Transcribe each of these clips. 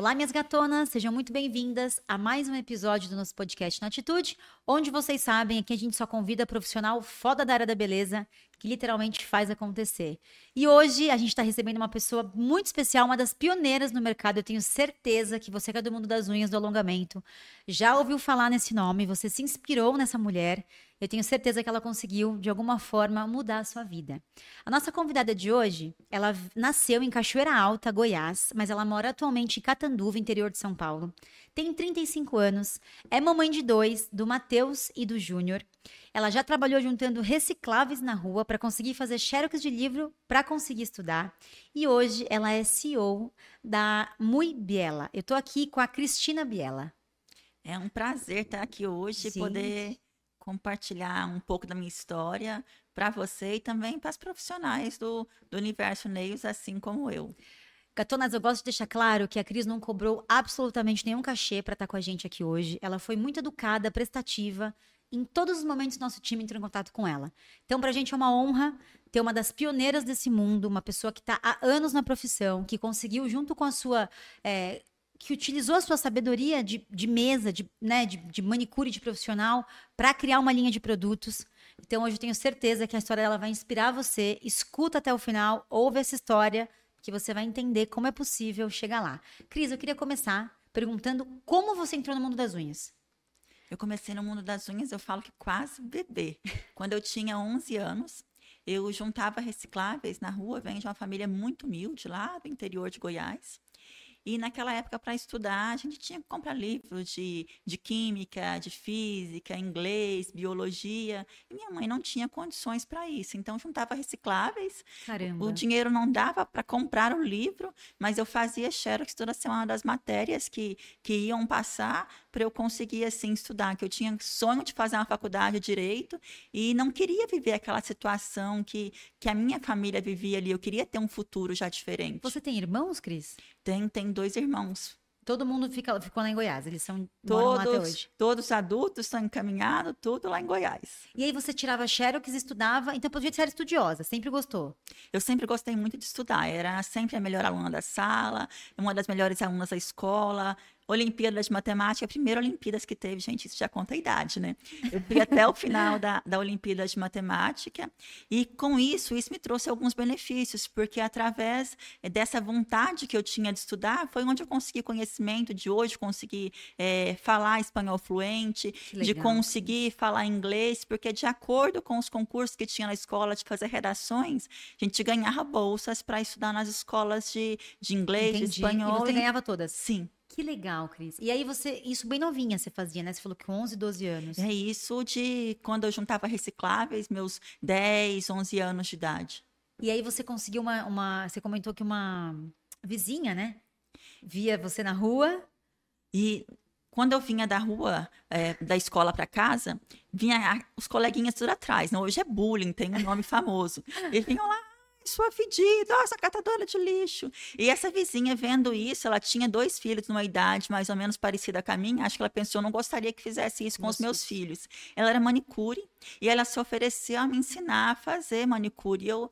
Olá, minhas gatonas, sejam muito bem-vindas a mais um episódio do nosso podcast Na Atitude, onde vocês sabem aqui a gente só convida profissional foda da área da beleza que literalmente faz acontecer. E hoje a gente está recebendo uma pessoa muito especial, uma das pioneiras no mercado. Eu tenho certeza que você que é do mundo das unhas, do alongamento, já ouviu falar nesse nome, você se inspirou nessa mulher. Eu tenho certeza que ela conseguiu, de alguma forma, mudar a sua vida. A nossa convidada de hoje, ela nasceu em Cachoeira Alta, Goiás, mas ela mora atualmente em Catanduva, interior de São Paulo. Tem 35 anos, é mamãe de dois, do Matheus e do Júnior. Ela já trabalhou juntando recicláveis na rua para conseguir fazer xerox de livro para conseguir estudar. E hoje ela é CEO da Mui Biela. Eu estou aqui com a Cristina Biela. É um prazer estar aqui hoje e poder compartilhar um pouco da minha história para você e também para as profissionais do, do universo Neils, assim como eu. Gatonas, eu gosto de deixar claro que a Cris não cobrou absolutamente nenhum cachê para estar com a gente aqui hoje. Ela foi muito educada, prestativa. Em todos os momentos nosso time entrou em contato com ela. Então, para a gente é uma honra ter uma das pioneiras desse mundo, uma pessoa que está há anos na profissão, que conseguiu, junto com a sua é, que utilizou a sua sabedoria de, de mesa, de, né, de, de manicure de profissional, para criar uma linha de produtos. Então, hoje eu tenho certeza que a história dela vai inspirar você. Escuta até o final, ouve essa história, que você vai entender como é possível chegar lá. Cris, eu queria começar perguntando como você entrou no mundo das unhas. Eu comecei no mundo das unhas, eu falo que quase bebê. Quando eu tinha 11 anos, eu juntava recicláveis na rua, venho de uma família muito humilde lá do interior de Goiás. E naquela época, para estudar, a gente tinha que comprar livros de, de química, de física, inglês, biologia. E minha mãe não tinha condições para isso. Então, juntava recicláveis. Caramba. O dinheiro não dava para comprar o livro, mas eu fazia xerox toda semana das matérias que, que iam passar para eu conseguir assim estudar, que eu tinha sonho de fazer uma faculdade de direito e não queria viver aquela situação que, que a minha família vivia ali, eu queria ter um futuro já diferente. Você tem irmãos, Cris? Tem, tem dois irmãos. Todo mundo fica, ficou lá em Goiás, eles são todos, até hoje. Todos adultos estão encaminhados, tudo lá em Goiás. E aí você tirava xerox, estudava, então pelo jeito você era estudiosa, sempre gostou? Eu sempre gostei muito de estudar, era sempre a melhor aluna da sala, uma das melhores alunas da escola, Olimpíada de Matemática, a primeira Olimpíadas que teve, gente, isso já conta a idade, né? Eu fui até o final da, da Olimpíada de Matemática e com isso, isso me trouxe alguns benefícios, porque através dessa vontade que eu tinha de estudar, foi onde eu consegui conhecimento de hoje, consegui é, falar espanhol fluente, de conseguir falar inglês, porque de acordo com os concursos que tinha na escola de fazer redações, a gente ganhava bolsas para estudar nas escolas de, de inglês, Entendi. de espanhol. E você ganhava todas? Sim. Que legal, Cris. E aí você, isso bem novinha você fazia, né? Você falou que com 11, 12 anos. É isso de quando eu juntava recicláveis, meus 10, 11 anos de idade. E aí você conseguiu uma, uma você comentou que uma vizinha, né? Via você na rua. E quando eu vinha da rua, é, da escola para casa, vinha os coleguinhas tudo atrás. Não, hoje é bullying, tem um nome famoso. Eles vinham lá, sua fedida, nossa, catadora de lixo. E essa vizinha vendo isso, ela tinha dois filhos numa idade mais ou menos parecida com a minha, acho que ela pensou, não gostaria que fizesse isso com os meus filhos. Ela era manicure e ela se ofereceu a me ensinar a fazer manicure. E eu,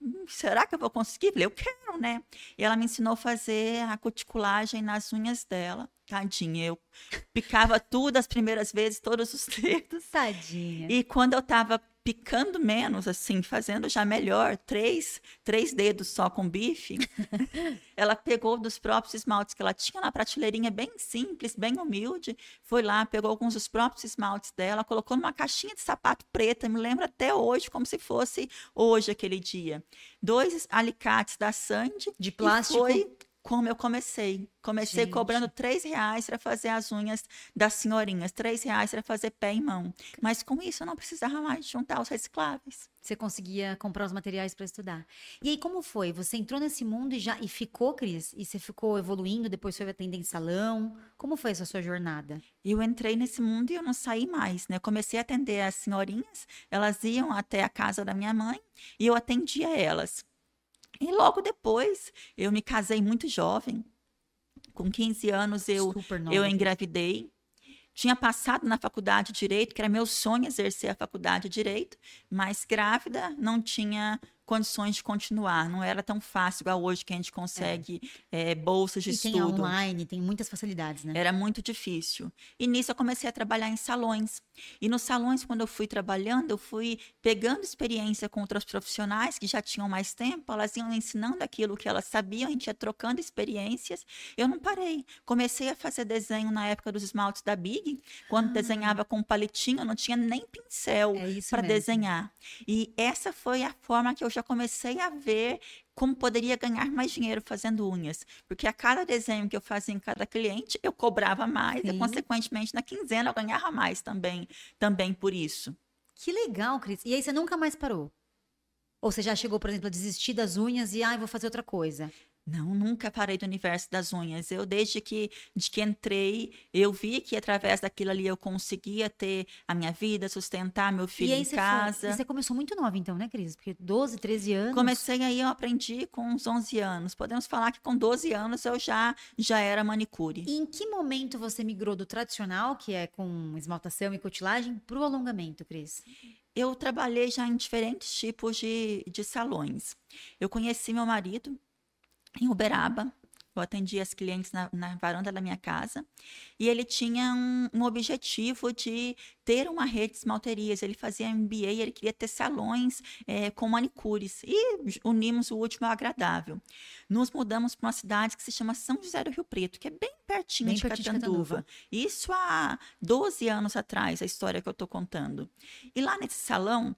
hum, será que eu vou conseguir? Falei, eu quero, né? E ela me ensinou a fazer a cuticulagem nas unhas dela. Tadinha, eu picava tudo as primeiras vezes, todos os dedos. Tadinha. E quando eu tava picando menos, assim, fazendo já melhor, três, três dedos só com bife, ela pegou dos próprios esmaltes que ela tinha na prateleirinha, bem simples, bem humilde, foi lá, pegou alguns dos próprios esmaltes dela, colocou numa caixinha de sapato preta, me lembro até hoje, como se fosse hoje aquele dia. Dois alicates da Sandy. De plástico? foi como eu comecei. Comecei Gente. cobrando três reais para fazer as unhas das senhorinhas, três reais para fazer pé e mão. Mas com isso eu não precisava mais juntar os recicláveis. Você conseguia comprar os materiais para estudar. E aí como foi? Você entrou nesse mundo e já e ficou, Cris? E você ficou evoluindo, depois foi atender em salão? Como foi essa sua jornada? Eu entrei nesse mundo e eu não saí mais, né? comecei a atender as senhorinhas, elas iam até a casa da minha mãe e eu atendia elas. E logo depois, eu me casei muito jovem. Com 15 anos, eu, eu engravidei. Tinha passado na faculdade de Direito, que era meu sonho exercer a faculdade de Direito, mas grávida, não tinha condições de continuar. Não era tão fácil igual hoje que a gente consegue é. É, bolsas de e estudo. Tem online, tem muitas facilidades, né? Era muito difícil. E nisso eu comecei a trabalhar em salões. E nos salões, quando eu fui trabalhando, eu fui pegando experiência com outras profissionais que já tinham mais tempo, elas iam ensinando aquilo que elas sabiam, a gente ia trocando experiências. Eu não parei. Comecei a fazer desenho na época dos esmaltes da Big, quando ah. desenhava com palitinho, eu não tinha nem pincel é para desenhar. E essa foi a forma que eu já comecei a ver como poderia ganhar mais dinheiro fazendo unhas. Porque a cada desenho que eu fazia em cada cliente, eu cobrava mais, Sim. e consequentemente na quinzena eu ganhava mais também, também por isso. Que legal, Cris. E aí você nunca mais parou? Ou você já chegou, por exemplo, a desistir das unhas e, ah, vou fazer outra coisa? Não, nunca parei do universo das unhas. Eu, desde que, de que entrei, eu vi que através daquilo ali eu conseguia ter a minha vida, sustentar meu filho em casa. Foi, e você começou muito nova, então, né, Cris? Porque 12, 13 anos. Comecei aí, eu aprendi com uns 11 anos. Podemos falar que com 12 anos eu já, já era manicure. E em que momento você migrou do tradicional, que é com esmaltação e cutilagem, para o alongamento, Cris? Eu trabalhei já em diferentes tipos de, de salões. Eu conheci meu marido em Uberaba. Eu atendia as clientes na, na, varanda da minha casa. E ele tinha um, um, objetivo de ter uma rede de esmalterias. Ele fazia MBA, ele queria ter salões é, com manicures. E unimos o último ao agradável. Nos mudamos para uma cidade que se chama São José do Rio Preto, que é bem pertinho, bem de, pertinho Catanduva. Isso há 12 anos atrás, a história que eu estou contando. E lá nesse salão,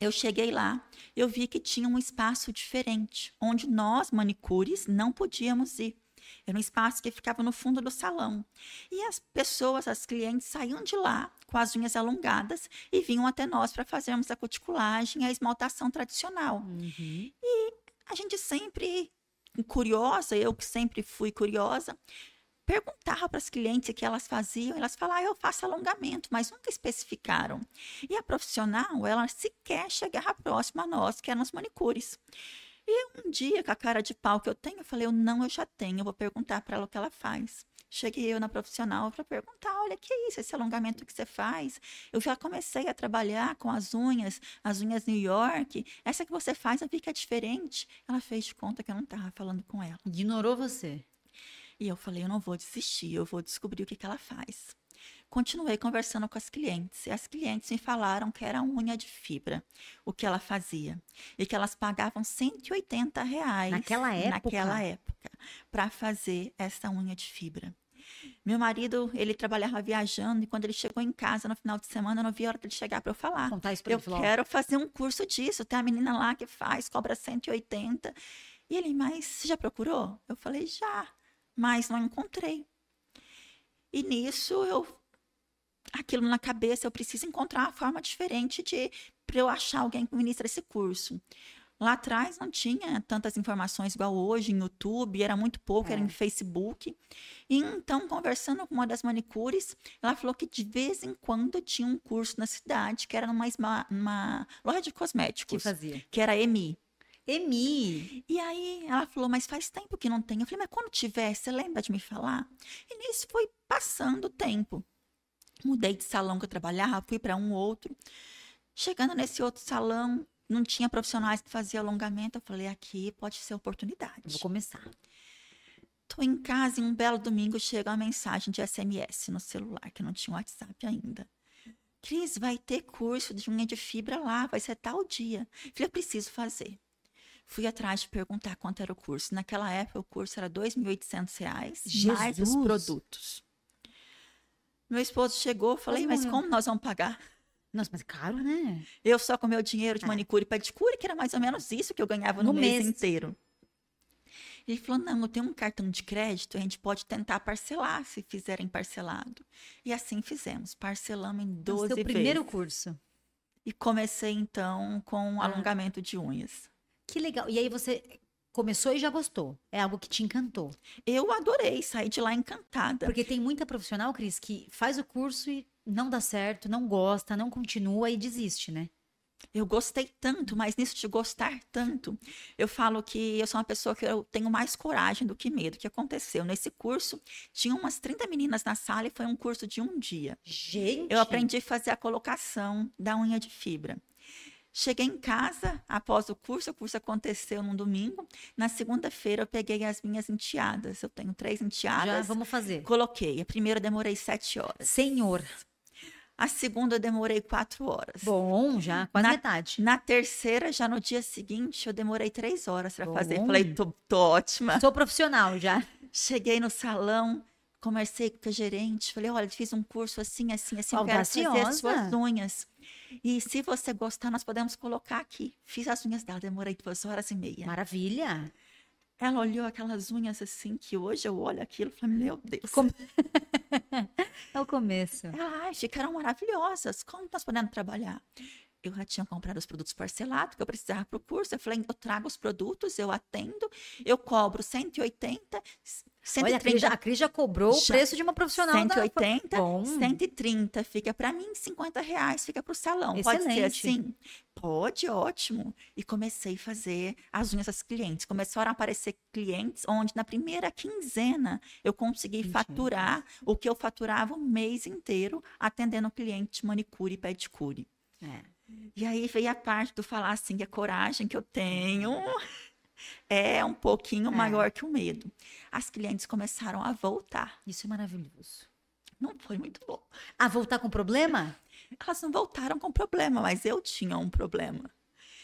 eu cheguei lá, eu vi que tinha um espaço diferente, onde nós, manicures, não podíamos ir. Era um espaço que ficava no fundo do salão. E as pessoas, as clientes, saíam de lá com as unhas alongadas e vinham até nós para fazermos a cuticulagem a esmaltação tradicional. Uhum. E a gente sempre curiosa, eu que sempre fui curiosa, perguntava para as clientes o que elas faziam, elas falavam, ah, eu faço alongamento, mas nunca especificaram. E a profissional, ela sequer chegava próxima a nós, que eram os manicures. E um dia, com a cara de pau que eu tenho, eu falei, eu não, eu já tenho, eu vou perguntar para ela o que ela faz. Cheguei eu na profissional para perguntar, olha, que é isso, esse alongamento que você faz? Eu já comecei a trabalhar com as unhas, as unhas New York, essa que você faz, eu vi que é diferente. Ela fez de conta que eu não estava falando com ela. Ignorou você? E eu falei, eu não vou desistir, eu vou descobrir o que, que ela faz. Continuei conversando com as clientes e as clientes me falaram que era unha de fibra, o que ela fazia. E que elas pagavam 180 reais naquela época, naquela época para fazer essa unha de fibra. Meu marido, ele trabalhava viajando e quando ele chegou em casa no final de semana, eu não vi a hora dele chegar para eu falar. Contar isso pra eu ele, quero fazer um curso disso. Tem a menina lá que faz, cobra 180. E ele, mas você já procurou? Eu falei, já mas não encontrei. E nisso eu aquilo na cabeça, eu preciso encontrar uma forma diferente de para eu achar alguém que ministra esse curso. Lá atrás não tinha tantas informações igual hoje em YouTube, era muito pouco, é. era em é. Facebook. E então, conversando com uma das manicures, ela falou que de vez em quando tinha um curso na cidade, que era numa, uma loja de cosméticos. Que fazia? Que era EMI. Emi. E aí ela falou, mas faz tempo que não tem. Eu falei, mas quando tiver, você lembra de me falar? E nisso foi passando o tempo. Mudei de salão que eu trabalhava, fui para um outro. Chegando nesse outro salão, não tinha profissionais que faziam alongamento. Eu falei, aqui pode ser oportunidade. Vou começar. Tô em casa e um belo domingo chega uma mensagem de SMS no celular, que não tinha WhatsApp ainda. Cris, vai ter curso de unha de fibra lá, vai ser tal dia. Eu falei, eu preciso fazer. Fui atrás de perguntar quanto era o curso. Naquela época, o curso era R$ 2.800, mais os produtos. Meu esposo chegou, falei, mas, mas como nós vamos pagar? Nossa, mas caro, né? Eu só com meu dinheiro de é. manicure e pedicure, que era mais ou menos isso que eu ganhava no, no mês. mês inteiro. Ele falou: não, eu tenho um cartão de crédito, a gente pode tentar parcelar se fizerem parcelado. E assim fizemos, parcelamos em 12 Nossa, vezes. primeiro curso. E comecei então com ah. alongamento de unhas. Que legal. E aí você começou e já gostou. É algo que te encantou. Eu adorei, saí de lá encantada. Porque tem muita profissional, Cris, que faz o curso e não dá certo, não gosta, não continua e desiste, né? Eu gostei tanto, mas nisso de gostar tanto, eu falo que eu sou uma pessoa que eu tenho mais coragem do que medo. O que aconteceu? Nesse curso, tinha umas 30 meninas na sala e foi um curso de um dia. Gente! Eu aprendi a fazer a colocação da unha de fibra. Cheguei em casa após o curso, o curso aconteceu num domingo. Na segunda-feira eu peguei as minhas enteadas. Eu tenho três enteadas. Já vamos fazer. Coloquei. A primeira eu demorei sete horas. Senhor. A segunda eu demorei quatro horas. Bom, já quase Na- metade. Na terceira, já no dia seguinte, eu demorei três horas para fazer. Falei, tô, tô ótima. Sou profissional já. Cheguei no salão, conversei com a gerente, falei, olha, fiz um curso assim, assim, assim, eu quero fazer as suas unhas. E se você gostar, nós podemos colocar aqui. Fiz as unhas dela, demorei duas horas e meia. Maravilha. Ela olhou aquelas unhas assim, que hoje eu olho aquilo e falei, meu Deus. Como- É o começo. Ela, ai, ficaram maravilhosas. Como nós podemos trabalhar? Eu já tinha comprado os produtos parcelados que eu precisava para o curso. Eu falei, eu trago os produtos, eu atendo, eu cobro 180, Olha, a Cris, já, 130, a Cris já cobrou o preço de uma profissional da... 180, Bom. 130 fica para mim, 50 reais fica para o salão. Pode ser Excelente. assim? Pode, ótimo. E comecei a fazer as unhas das clientes. Começaram a aparecer clientes onde na primeira quinzena eu consegui Mentira. faturar o que eu faturava o mês inteiro atendendo cliente manicure e pedicure. É. E aí veio a parte do falar assim, que a coragem que eu tenho é um pouquinho É. maior que o medo. As clientes começaram a voltar. Isso é maravilhoso. Não foi muito bom. Ah, voltar com problema? Elas não voltaram com problema, mas eu tinha um problema.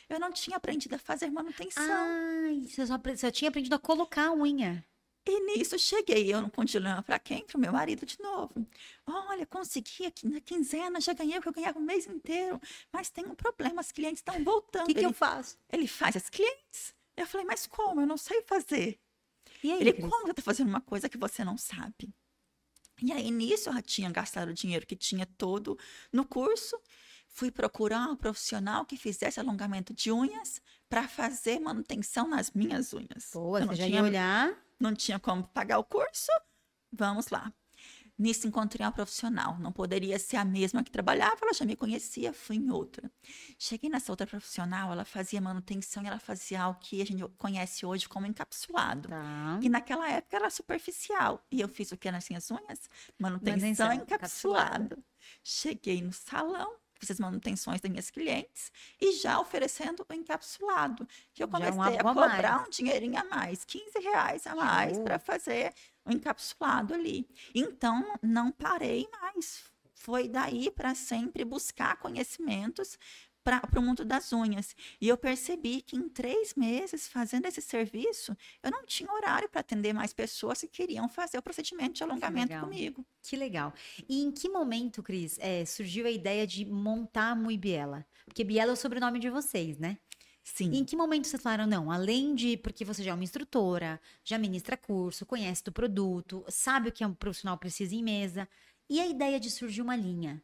Eu não tinha aprendido a fazer manutenção. Ai, você só, você tinha aprendido a colocar a unha. E nisso cheguei, eu não continuava para quem? Para o meu marido de novo. Olha, consegui aqui na quinzena, já ganhei o que eu ganhava o mês inteiro. Mas tem um problema, as clientes estão voltando. O que, que ele, eu faço? ele faz as clientes. Eu falei, mas como? Eu não sei fazer. E aí, Ele, Cris? como você tá fazendo uma coisa que você não sabe? E aí, nisso, eu já tinha gastado o dinheiro que tinha todo no curso. Fui procurar um profissional que fizesse alongamento de unhas para fazer manutenção nas minhas unhas. Boa, eu você já tinha, ia olhar. Não tinha como pagar o curso. Vamos lá. Nisso encontrei uma profissional. Não poderia ser a mesma que trabalhava, ela já me conhecia, fui em outra. Cheguei nessa outra profissional, ela fazia manutenção e ela fazia algo que a gente conhece hoje como encapsulado. Tá. Que naquela época era superficial. E eu fiz o que nas minhas unhas? Manutenção Manutenção encapsulada. Cheguei no salão, fiz as manutenções das minhas clientes e já oferecendo o encapsulado. Que eu é comecei a cobrar mais. um dinheirinho a mais, 15 reais a mais para fazer o encapsulado ali. Então, não parei mais. Foi daí para sempre buscar conhecimentos para o mundo das unhas. E eu percebi que em três meses, fazendo esse serviço, eu não tinha horário para atender mais pessoas que queriam fazer o procedimento de alongamento legal. comigo. Que legal. E em que momento, Cris, é, surgiu a ideia de montar a Mui Biela? Porque Biela é o sobrenome de vocês, né? Sim. E em que momento vocês falaram, não, além de, porque você já é uma instrutora, já ministra curso, conhece do produto, sabe o que um profissional precisa em mesa, e a ideia de surgir uma linha?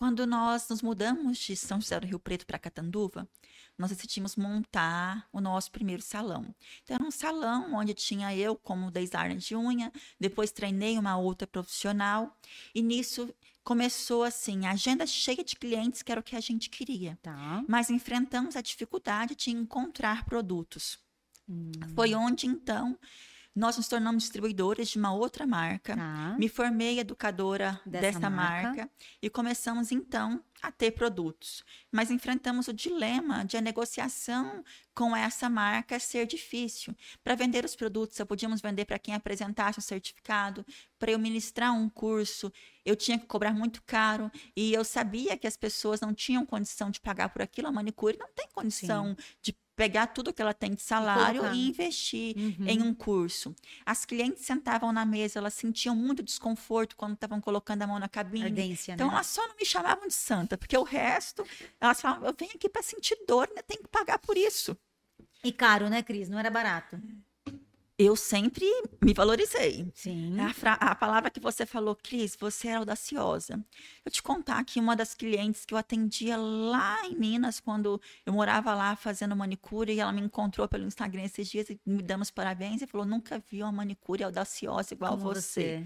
Quando nós nos mudamos de São José do Rio Preto para Catanduva, nós decidimos montar o nosso primeiro salão. Então, era um salão onde tinha eu como designer de unha, depois treinei uma outra profissional, e nisso começou assim, a agenda cheia de clientes, que era o que a gente queria. Tá. Mas enfrentamos a dificuldade de encontrar produtos. Hum, Foi onde, então, nós nos tornamos distribuidores de uma outra marca. tá. Me formei educadora Dessa dessa, marca. marca. e começamos então a ter produtos. Mas enfrentamos o dilema de a negociação com essa marca ser difícil. Para vender os produtos, só podíamos vender para quem apresentasse o certificado. Para eu ministrar um curso, eu tinha que cobrar muito caro e eu sabia que as pessoas não tinham condição de pagar por aquilo. A manicure não tem condição de pegar tudo que ela tem de salário colocar. e investir Uhum. em um curso. As clientes sentavam na mesa, elas sentiam muito desconforto quando estavam colocando a mão na cabine. Ardência, Então, né? elas só não me chamavam de santa, porque o resto, elas falavam, eu venho aqui para sentir dor, ainda tenho que pagar por isso. E caro, né, Cris? Não era barato. Eu sempre me valorizei. Sim. A, a palavra que você falou, Cris, você era audaciosa. Eu te contar que uma das clientes que eu atendia lá em Minas, quando eu morava lá fazendo manicure, e ela me encontrou pelo Instagram esses dias e me dando os parabéns e falou: nunca vi uma manicure audaciosa igual Como você.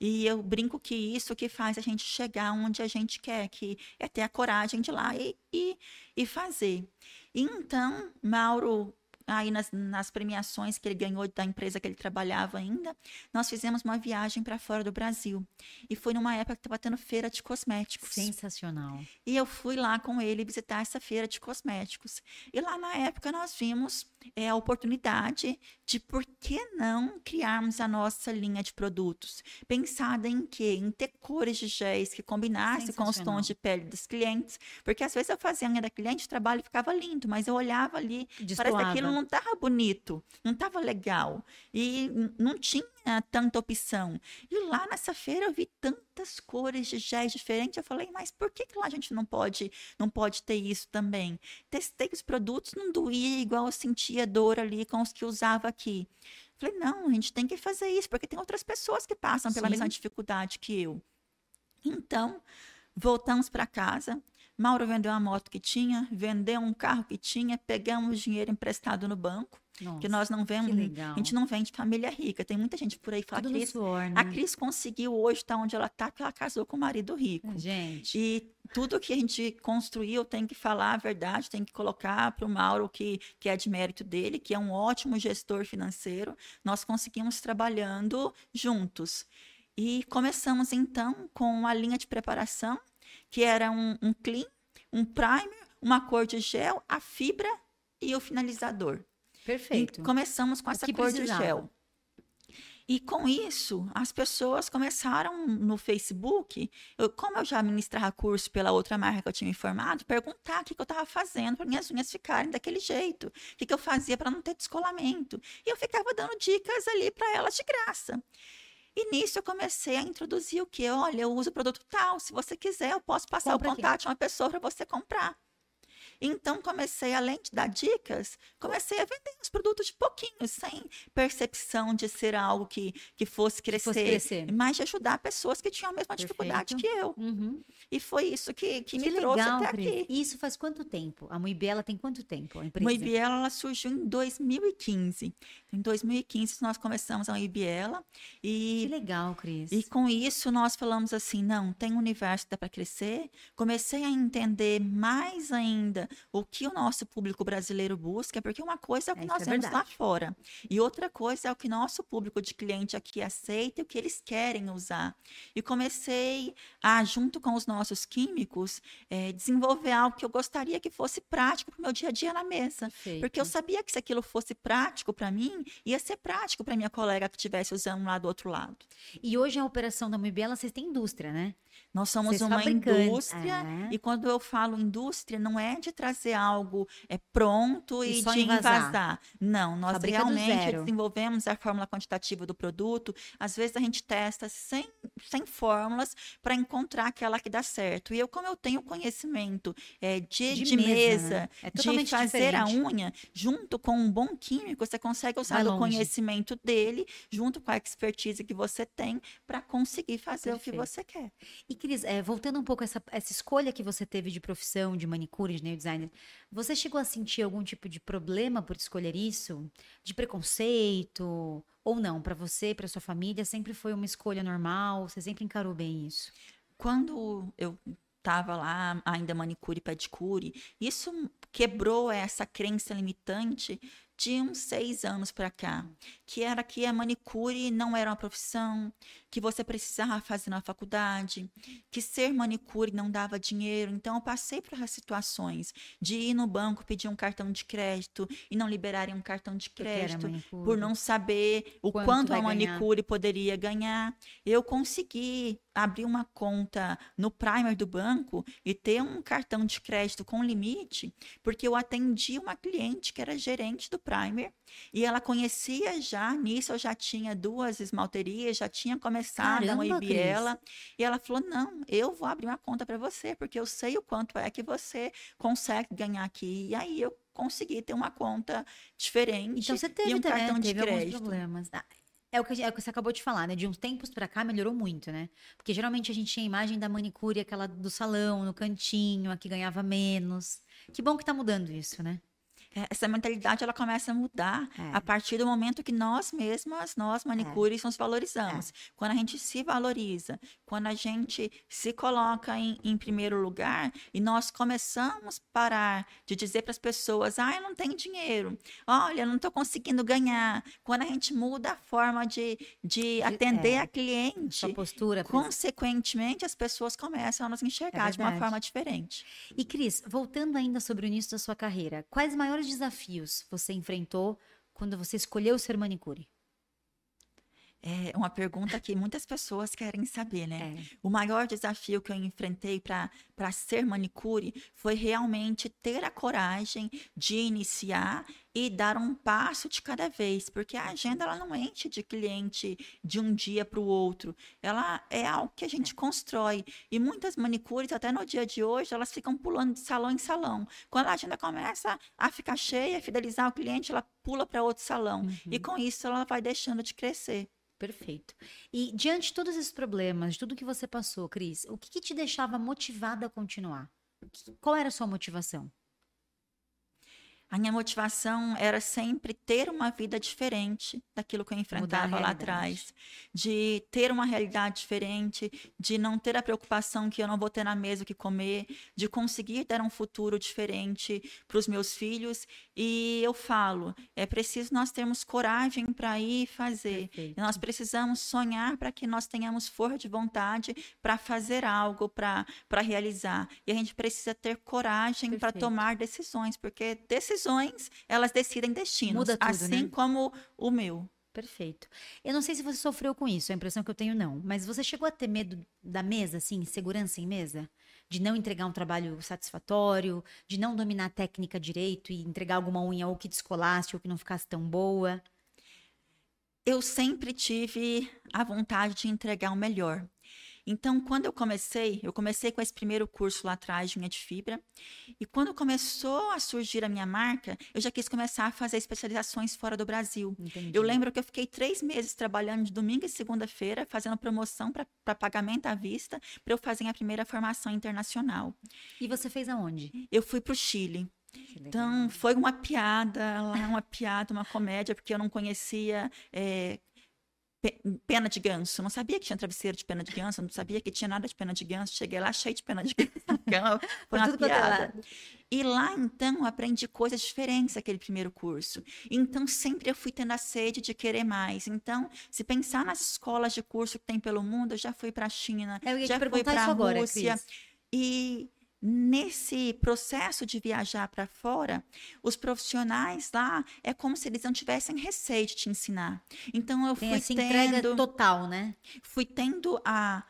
E eu brinco que isso que faz a gente chegar onde a gente quer, que é ter a coragem de ir lá e, e, e fazer. Então, Mauro aí nas, nas premiações que ele ganhou da empresa que ele trabalhava ainda, nós fizemos uma viagem para fora do Brasil. E foi numa época que estava tendo feira de cosméticos. Sensacional. E eu fui lá com ele visitar essa feira de cosméticos. E lá na época nós vimos é, a oportunidade de por que não criarmos a nossa linha de produtos. Pensada em quê? Em ter cores de géis que combinassem com os tons de pele dos clientes. Porque às vezes eu fazia a unha da cliente, o trabalho ficava lindo, mas eu olhava ali, Destoava. parece que aquilo não estava bonito, não estava legal. E não tinha tanta opção. E lá nessa feira eu vi tantas cores de géis diferentes. Eu falei, mas por que, que lá a gente não pode, não pode ter isso também? Testei os produtos, não doía igual eu sentia dor ali com os que usava aqui. Falei, não, a gente tem que fazer isso, porque tem outras pessoas que passam pela Sim. mesma dificuldade que eu. Então, voltamos para casa. Mauro vendeu uma moto que tinha, vendeu um carro que tinha, pegamos dinheiro emprestado no banco. Nossa, que nós não vemos, a gente não vem de família rica. Tem muita gente por aí que fala Tudo Cris, suor, né? a Cris conseguiu hoje estar tá onde ela está, porque ela casou com um marido rico. Gente. E tudo que a gente construiu tem que falar a verdade, tem que colocar para o Mauro que, que é de mérito dele, que é um ótimo gestor financeiro. Nós conseguimos trabalhando juntos. E começamos então com a linha de preparação, que era um, um clean, um primer, uma cor de gel, a fibra e o finalizador. Perfeito. E começamos com essa cor precisava. de gel. E com isso, as pessoas começaram no Facebook, eu, como eu já ministrava curso pela outra marca que eu tinha informado, perguntar o que, que eu estava fazendo para minhas unhas ficarem daquele jeito, o que, que eu fazia para não ter descolamento. E eu ficava dando dicas ali para elas de graça. E nisso eu comecei a introduzir o que? Olha, eu uso o produto tal, se você quiser, eu posso passar Compra o contato aqui. de uma pessoa para você comprar. Então, comecei, além de dar dicas, comecei a vender os produtos de pouquinho, sem percepção de ser algo que, que fosse crescer, que fosse crescer. mas de ajudar pessoas que tinham a mesma Perfeito. dificuldade que eu. Uhum. E foi isso que, que, que me legal, trouxe até Cris. aqui. E isso faz quanto tempo? A Muibela tem quanto tempo? A empresa? Ela surgiu em 2015. Em 2015, nós começamos a Muibiela. E, que legal, Cris. E com isso, nós falamos assim, não, tem um universo que dá para crescer. Comecei a entender mais ainda o que o nosso público brasileiro busca, porque uma coisa é o que é, nós é vemos lá fora, e outra coisa é o que nosso público de cliente aqui aceita e o que eles querem usar. E comecei a, junto com os nossos químicos, é, desenvolver algo que eu gostaria que fosse prático para o meu dia a dia na mesa. Perfeito. Porque eu sabia que se aquilo fosse prático para mim, ia ser prático para minha colega que estivesse usando lá do outro lado. E hoje a operação da Mibela, vocês têm indústria, né? Nós somos uma indústria, é. e quando eu falo indústria, não é de trazer algo é, pronto e, e de invasar. invasar. Não, nós Fabrica realmente desenvolvemos a fórmula quantitativa do produto. Às vezes a gente testa sem, sem fórmulas para encontrar aquela que dá certo. E eu, como eu tenho conhecimento é, de, de, de, mesa, mesa né? é de fazer diferente. a unha, junto com um bom químico, você consegue usar o conhecimento dele, junto com a expertise que você tem, para conseguir fazer Perfeito. o que você quer. E, Cris, é, voltando um pouco a essa, essa escolha que você teve de profissão, de manicure, de nail designer, você chegou a sentir algum tipo de problema por escolher isso? De preconceito? Ou não? Para você, para sua família, sempre foi uma escolha normal? Você sempre encarou bem isso? Quando eu estava lá, ainda manicure e pedicure, isso quebrou essa crença limitante de uns seis anos para cá, que era que a manicure não era uma profissão, que você precisava fazer na faculdade, que ser manicure não dava dinheiro. Então, eu passei por essas situações de ir no banco pedir um cartão de crédito e não liberarem um cartão de crédito por não saber o quanto, quanto a manicure ganhar. poderia ganhar. Eu consegui abrir uma conta no Primer do banco e ter um cartão de crédito com limite, porque eu atendi uma cliente que era gerente do primer e ela conhecia já, nisso eu já tinha duas esmalterias, já tinha começado Caramba, a Ibiela. E ela falou: Não, eu vou abrir uma conta para você, porque eu sei o quanto é que você consegue ganhar aqui. E aí eu consegui ter uma conta diferente. Então você teve e um também, cartão teve de crédito. alguns problemas. Ah, é o, que, é o que você acabou de falar, né? De uns tempos para cá melhorou muito, né? Porque geralmente a gente tinha a imagem da manicure, aquela do salão, no cantinho, a que ganhava menos. Que bom que tá mudando isso, né? É, essa mentalidade ela começa a mudar É. a partir do momento que nós mesmas, nós manicures, nos valorizamos. Quando a gente se valoriza, quando a gente se coloca em, em primeiro lugar e nós começamos a parar de dizer para as pessoas: ah, eu não tenho dinheiro, olha, eu não estou conseguindo ganhar. Quando a gente muda a forma de, de atender é. a cliente, Sua postura. consequentemente as pessoas começam a nos enxergar de uma forma diferente. E Cris, voltando ainda sobre o início da sua carreira, quais maiores desafios você enfrentou quando você escolheu ser manicure? É uma pergunta que muitas pessoas querem saber, né? É. O maior desafio que eu enfrentei para ser manicure foi realmente ter a coragem de iniciar e dar um passo de cada vez, porque a agenda ela não enche de cliente de um dia para o outro. Ela é algo que a gente constrói. E muitas manicures, até no dia de hoje, elas ficam pulando de salão em salão. Quando a agenda começa a ficar cheia, fidelizar o cliente, ela pula para outro salão. E com isso ela vai deixando de crescer. Perfeito. E diante de todos esses problemas, de tudo que você passou, Cris, o que, que te deixava motivada a continuar? Qual era a sua motivação? A minha motivação era sempre ter uma vida diferente daquilo que eu enfrentava lá atrás. De ter uma realidade diferente, de não ter a preocupação que eu não vou ter na mesa o que comer, de conseguir dar um futuro diferente para os meus filhos. E eu falo, é preciso nós termos coragem para ir fazer. Perfeito. E Nós precisamos sonhar para que nós tenhamos força de vontade para fazer algo, para realizar. E a gente precisa ter coragem para tomar decisões, porque decisões, elas decidem destinos. Muda tudo, assim né? como o meu. Perfeito. Eu não sei se você sofreu com isso, a impressão que eu tenho não, mas você chegou a ter medo da mesa, assim, segurança em mesa? De não entregar um trabalho satisfatório, de não dominar a técnica direito e entregar alguma unha ou que descolasse ou que não ficasse tão boa? eu sempre tive a vontade de entregar o melhor. Então, quando eu comecei, eu comecei com esse primeiro curso lá atrás de unha de fibra. E quando começou a surgir a minha marca, eu já quis começar a fazer especializações fora do Brasil. Entendi. Eu lembro que eu fiquei três meses trabalhando de domingo e segunda-feira, fazendo promoção para pagamento à vista, para eu fazer a primeira formação internacional. E você fez aonde? Eu fui para o Chile. Então, foi uma piada, lá uma piada, uma comédia, porque eu não conhecia é, pena de ganso. Não sabia que tinha travesseiro de pena de ganso, não sabia que tinha nada de pena de ganso. Cheguei lá cheio de pena de ganso. Foi uma é piada. E lá, então, aprendi coisas diferentes naquele primeiro curso. Então, sempre eu fui tendo a sede de querer mais. Então, se pensar nas escolas de curso que tem pelo mundo, eu já fui para a China, te já fui para a Rússia. Cris. E nesse processo de viajar para fora, os profissionais lá é como se eles não tivessem receio de te ensinar. Então eu Tem fui essa entrega tendo, total, né? fui tendo a,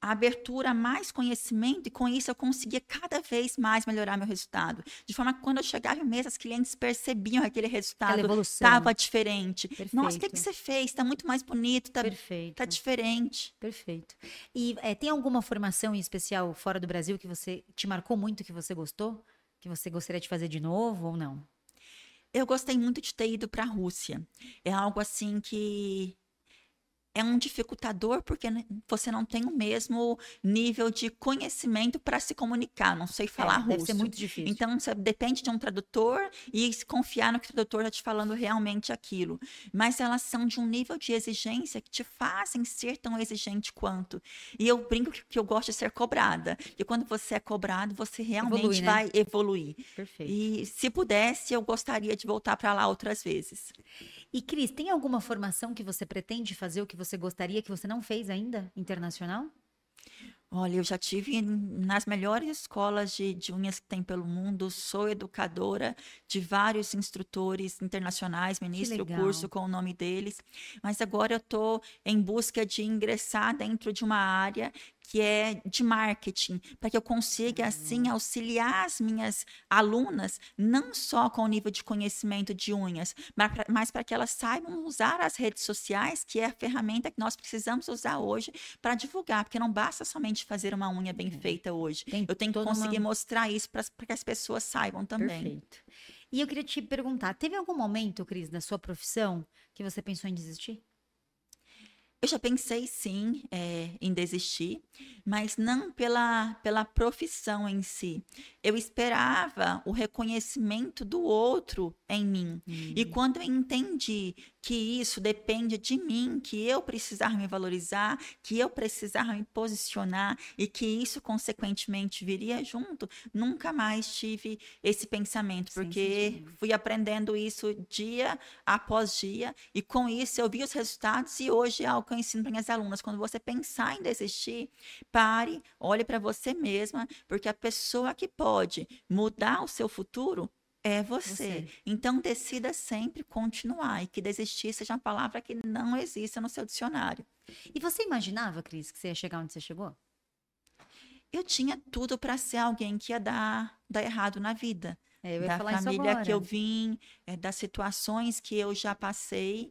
a abertura, a mais conhecimento, e com isso eu conseguia cada vez mais melhorar meu resultado. De forma que quando eu chegava em mesa, as clientes percebiam que aquele resultado estava diferente. Nossa, o que, Perfeito. que você fez? Está muito mais bonito, está Perfeito. tá diferente. Perfeito. E eh, tem alguma formação em especial fora do Brasil que você te marcou muito, que você gostou? Que você gostaria de fazer de novo ou não? Eu gostei muito de ter ido para a Rússia. É algo assim que é um dificultador porque né, você não tem o mesmo nível de conhecimento para se comunicar. Não sei falar É, russo. Deve ser muito difícil. Então, você depende de um tradutor e se confiar no que o tradutor está te falando realmente aquilo. Mas elas são de um nível de exigência que te fazem ser tão exigente quanto. E eu brinco que, que eu gosto de ser cobrada. E quando você é cobrado, você realmente Evolui, né? vai evoluir. Perfeito. E se pudesse, eu gostaria de voltar para lá outras vezes. E Cris, tem alguma formação que você pretende fazer ou que você gostaria que você não fez ainda, internacional? Olha, eu já tive nas melhores escolas de, de unhas que tem pelo mundo, sou educadora de vários instrutores internacionais, ministro o curso com o nome deles, mas agora eu estou em busca de ingressar dentro de uma área que é de marketing, para que eu consiga, Uhum. assim, auxiliar as minhas alunas, não só com o nível de conhecimento de unhas, mas para que elas saibam usar as redes sociais, que é a ferramenta que nós precisamos usar hoje para divulgar, porque não basta somente fazer uma unha bem feita hoje. Tem Eu tenho que toda uma- conseguir mostrar isso para que as pessoas saibam também. Perfeito. E eu queria te perguntar, teve algum momento, Cris, da sua profissão que você pensou em desistir? Eu já pensei sim é, em desistir, mas não pela, pela profissão em si. Eu esperava o reconhecimento do outro em mim. Hum. E quando eu entendi que isso depende de mim, que eu precisar me valorizar, que eu precisar me posicionar e que isso consequentemente viria junto, nunca mais tive esse pensamento, porque fui aprendendo isso dia após dia e com isso eu vi os resultados e hoje é algo que eu ensino para minhas alunas, quando você pensar em desistir, pare, olhe para você mesma, porque a pessoa que pode mudar o seu futuro é você. você. Então, decida sempre continuar e que desistir seja uma palavra que não exista no seu dicionário. E você imaginava, Cris, que você ia chegar onde você chegou? Eu tinha tudo para ser alguém que ia dar, dar errado na vida. É, da família que eu vim, é, das situações que eu já passei.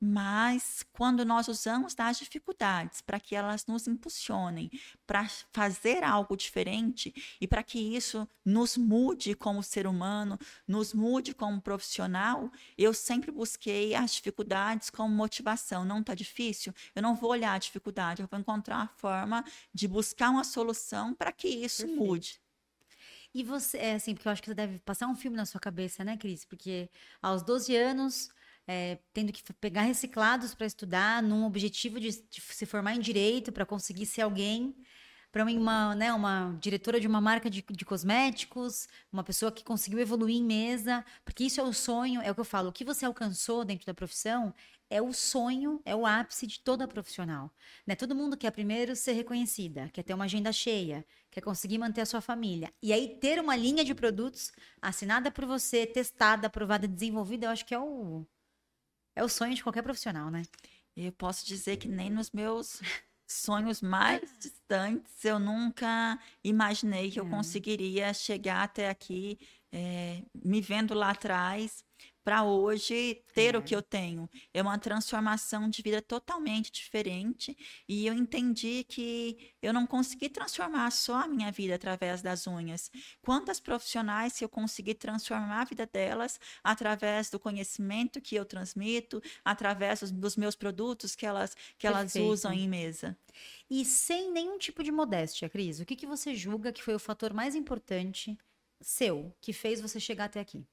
Mas quando nós usamos das dificuldades para que elas nos impulsionem para fazer algo diferente e para que isso nos mude como ser humano, nos mude como profissional, eu sempre busquei as dificuldades como motivação. Não está difícil? Eu não vou olhar a dificuldade, eu vou encontrar a forma de buscar uma solução para que isso Perfeito. mude. E você, é assim, porque eu acho que você deve passar um filme na sua cabeça, né, Cris? Porque aos 12 anos é, tendo que pegar reciclados para estudar, num objetivo de, de, se formar em direito para conseguir ser alguém, para uma, né, uma diretora de uma marca de, de, cosméticos, uma pessoa que conseguiu evoluir em mesa, porque isso é o sonho, é o que eu falo, o que você alcançou dentro da profissão é o sonho, é o ápice de toda profissional. Né? Todo mundo quer primeiro ser reconhecida, quer ter uma agenda cheia, quer conseguir manter a sua família. E aí ter uma linha de produtos assinada por você, testada, aprovada, desenvolvida, eu acho que é o, é o sonho de qualquer profissional, né? Eu posso dizer que nem nos meus sonhos mais distantes eu nunca imaginei que eu é. conseguiria chegar até aqui, é, me vendo lá atrás para hoje ter o que eu tenho. É uma transformação de vida totalmente diferente. E eu entendi que eu não consegui transformar só a minha vida através das unhas. Quantas profissionais eu consegui transformar a vida delas através do conhecimento que eu transmito, através dos, dos meus produtos que elas, que elas usam em mesa. E sem nenhum tipo de modéstia, Cris, o que, que você julga que foi o fator mais importante seu que fez você chegar até aqui?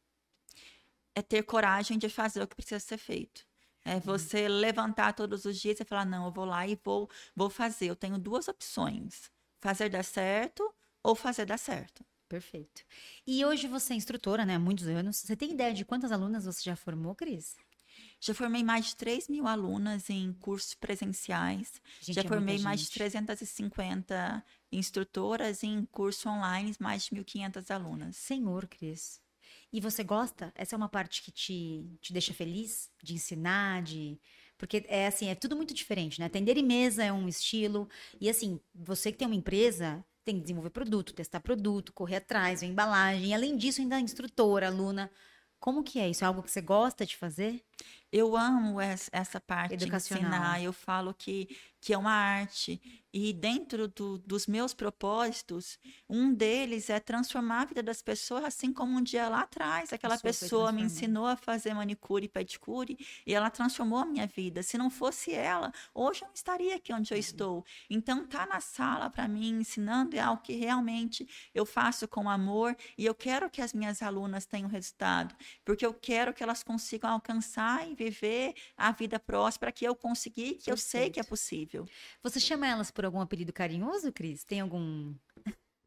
É ter coragem de fazer o que precisa ser feito. É uhum. você levantar todos os dias e falar, não, eu vou lá e vou, vou fazer. Eu tenho duas opções: fazer dar certo ou fazer dar certo. Perfeito. E hoje você é instrutora, né? Há muitos anos. Você tem ideia de quantas alunas você já formou, Cris? Já formei mais de 3 mil alunas em cursos presenciais. Gente, já é formei mais de 350 instrutoras em curso online, mais de 1.500 alunas. Senhor, Cris. E você gosta? Essa é uma parte que te, te deixa feliz? De ensinar, de. Porque é assim, é tudo muito diferente, né? Atender em mesa é um estilo. E assim, você que tem uma empresa, tem que desenvolver produto, testar produto, correr atrás, ver embalagem. E, além disso, ainda é instrutora, aluna. Como que é isso? É algo que você gosta de fazer? Eu amo essa parte de ensinar. Eu falo que, que é uma arte. E dentro do, dos meus propósitos, um deles é transformar a vida das pessoas, assim como um dia lá atrás, aquela pessoa me ensinou a fazer manicure e pedicure e ela transformou a minha vida. Se não fosse ela, hoje eu não estaria aqui onde eu uhum. estou. Então, tá na sala para mim ensinando é algo que realmente eu faço com amor e eu quero que as minhas alunas tenham resultado, porque eu quero que elas consigam alcançar e viver a vida próspera que eu consegui, que Perfeito. eu sei que é possível. Você chama elas por algum apelido carinhoso, Cris? Tem algum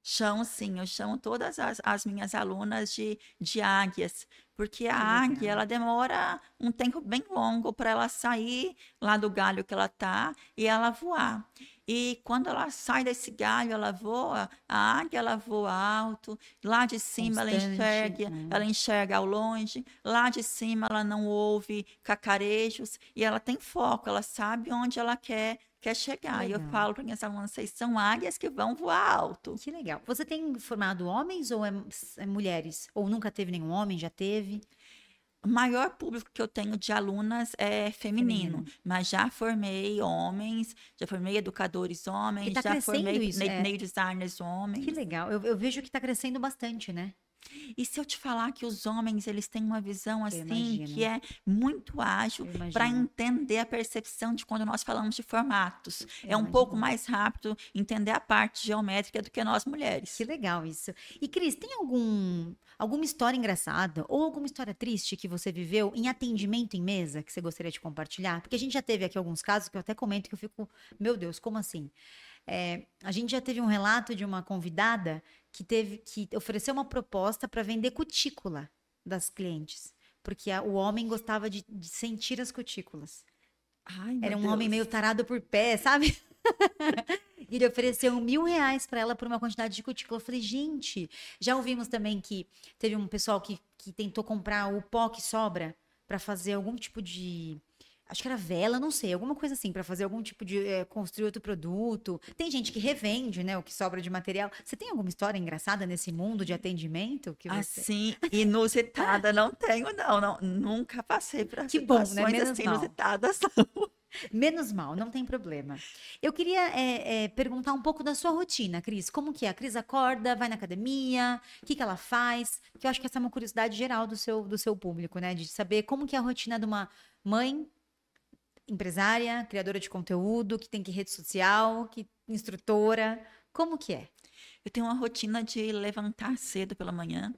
Chamo sim, eu chamo todas as, as minhas alunas de, de águias, porque a águia ela demora um tempo bem longo para ela sair lá do galho que ela tá e ela voar. E quando ela sai desse galho, ela voa, a águia ela voa alto, lá de cima Constante, ela enxerga, né? ela enxerga ao longe, lá de cima ela não ouve cacarejos e ela tem foco, ela sabe onde ela quer quer chegar. E eu falo para minhas alunas, vocês são águias que vão voar alto. Que legal. Você tem formado homens ou é, é mulheres? Ou nunca teve nenhum homem, já teve? O maior público que eu tenho de alunas é feminino, feminino. mas já formei homens, já formei educadores homens, tá já formei isso, é. nail designers homens. Que legal. Eu, eu vejo que está crescendo bastante, né? E se eu te falar que os homens, eles têm uma visão assim, que é muito ágil para entender a percepção de quando nós falamos de formatos. Eu é um imagino. pouco mais rápido entender a parte geométrica do que nós mulheres. Que legal isso. E Cris, tem algum alguma história engraçada ou alguma história triste que você viveu em atendimento em mesa que você gostaria de compartilhar? Porque a gente já teve aqui alguns casos que eu até comento que eu fico, meu Deus, como assim? É, a gente já teve um relato de uma convidada que teve que ofereceu uma proposta para vender cutícula das clientes, porque a- o homem gostava de, de sentir as cutículas. Ai, Era um homem Deus. meio tarado por pé, sabe? E ele ofereceu mil reais para ela por uma quantidade de cutícula. Eu falei, gente, já ouvimos também que teve um pessoal que, que tentou comprar o pó que sobra para fazer algum tipo de. Acho que era vela, não sei, alguma coisa assim, para fazer algum tipo de. eh, construir outro produto. Tem gente que revende, né, o que sobra de material. Você tem alguma história engraçada nesse mundo de atendimento? Que você... Assim, inusitada não tenho, não, não. Nunca passei por Que bom, né? Menos assim mal. inusitadas, não. Menos mal, não tem problema. Eu queria é, é, perguntar um pouco da sua rotina, Cris. Como que é? A Cris acorda, vai na academia, o que, que ela faz? Que eu acho que essa é uma curiosidade geral do seu, do seu público, né? De saber como que é a rotina de uma mãe empresária, criadora de conteúdo, que tem que rede social, que instrutora. Como que é? Eu tenho uma rotina de levantar cedo pela manhã.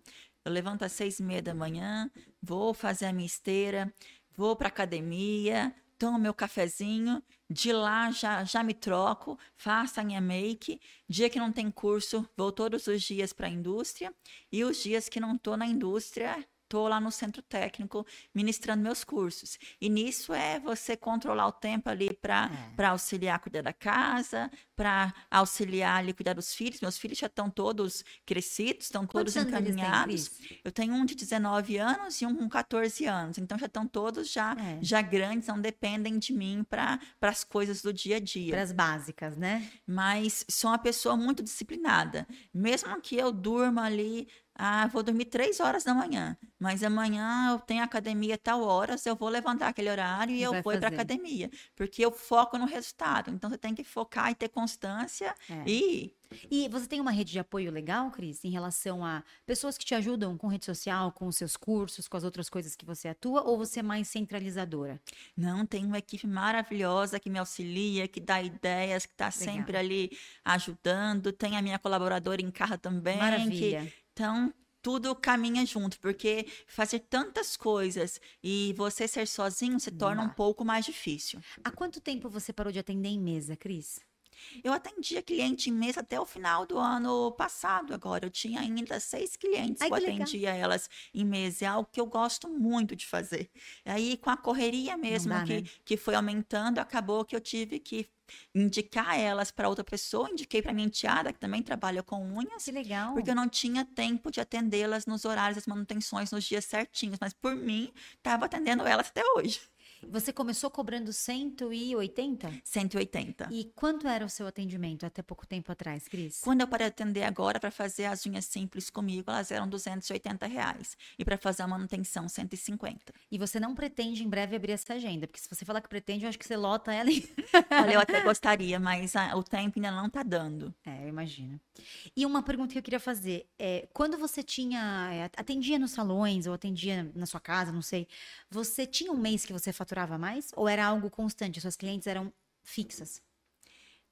Eu levanto às seis e meia da manhã, vou fazer a minha esteira, vou para academia, tomo meu cafezinho. De lá já, já me troco, faço a minha make. Dia que não tem curso, vou todos os dias para a indústria. E os dias que não estou na indústria, estou lá no centro técnico ministrando meus cursos. E nisso é você controlar o tempo ali para É. auxiliar a cuidar da casa, para auxiliar ali cuidar dos filhos. Meus filhos já estão todos crescidos, estão todos têm, encaminhados. Cris? Eu tenho um de 19 anos e um com 14 anos. Então já estão todos já É. já grandes, não dependem de mim para as coisas do dia a dia. Para as básicas, né? Mas sou uma pessoa muito disciplinada. Mesmo que eu durma ali, ah, vou dormir três horas da manhã, mas amanhã eu tenho academia tal horas, eu vou levantar aquele horário e eu vou para academia, porque eu foco no resultado. Então você tem que focar e ter constância É. e E você tem uma rede de apoio legal, Cris, em relação a pessoas que te ajudam com rede social, com os seus cursos, com as outras coisas que você atua, ou você é mais centralizadora? Não, tem uma equipe maravilhosa que me auxilia, que dá ideias, que está sempre ali ajudando. Tem a minha colaboradora em casa também. que- Maravilha. Então, tudo caminha junto, porque fazer tantas coisas e você ser sozinho se torna um pouco mais difícil. Há quanto tempo você parou de atender em mesa, Cris? Eu atendia cliente em mês até o final do ano passado. Agora, eu tinha ainda seis clientes Ai, que eu que legal. atendia elas em mês. É algo que eu gosto muito de fazer. Aí, com a correria mesmo dá, que, né? que foi aumentando, acabou que eu tive que indicar elas para outra pessoa. Indiquei para minha enteada, que também trabalha com unhas. Que legal. Porque eu não tinha tempo de atendê-las nos horários das manutenções, nos dias certinhos. Mas por mim, estava atendendo elas até hoje. Você começou cobrando 180? 180. E quanto era o seu atendimento até pouco tempo atrás, Cris? Quando eu parei de atender agora para fazer as unhas simples comigo, elas eram 280 reais. E para fazer a manutenção, 150. E você não pretende em breve abrir essa agenda? Porque se você falar que pretende, eu acho que você lota ela em... Olha, eu até gostaria, mas ah, o tempo ainda não está dando. É, eu imagino. E uma pergunta que eu queria fazer é, quando você tinha, é, atendia nos salões ou atendia na sua casa, não sei, você tinha um mês que você faturava mais ou era algo constante? Suas clientes eram fixas?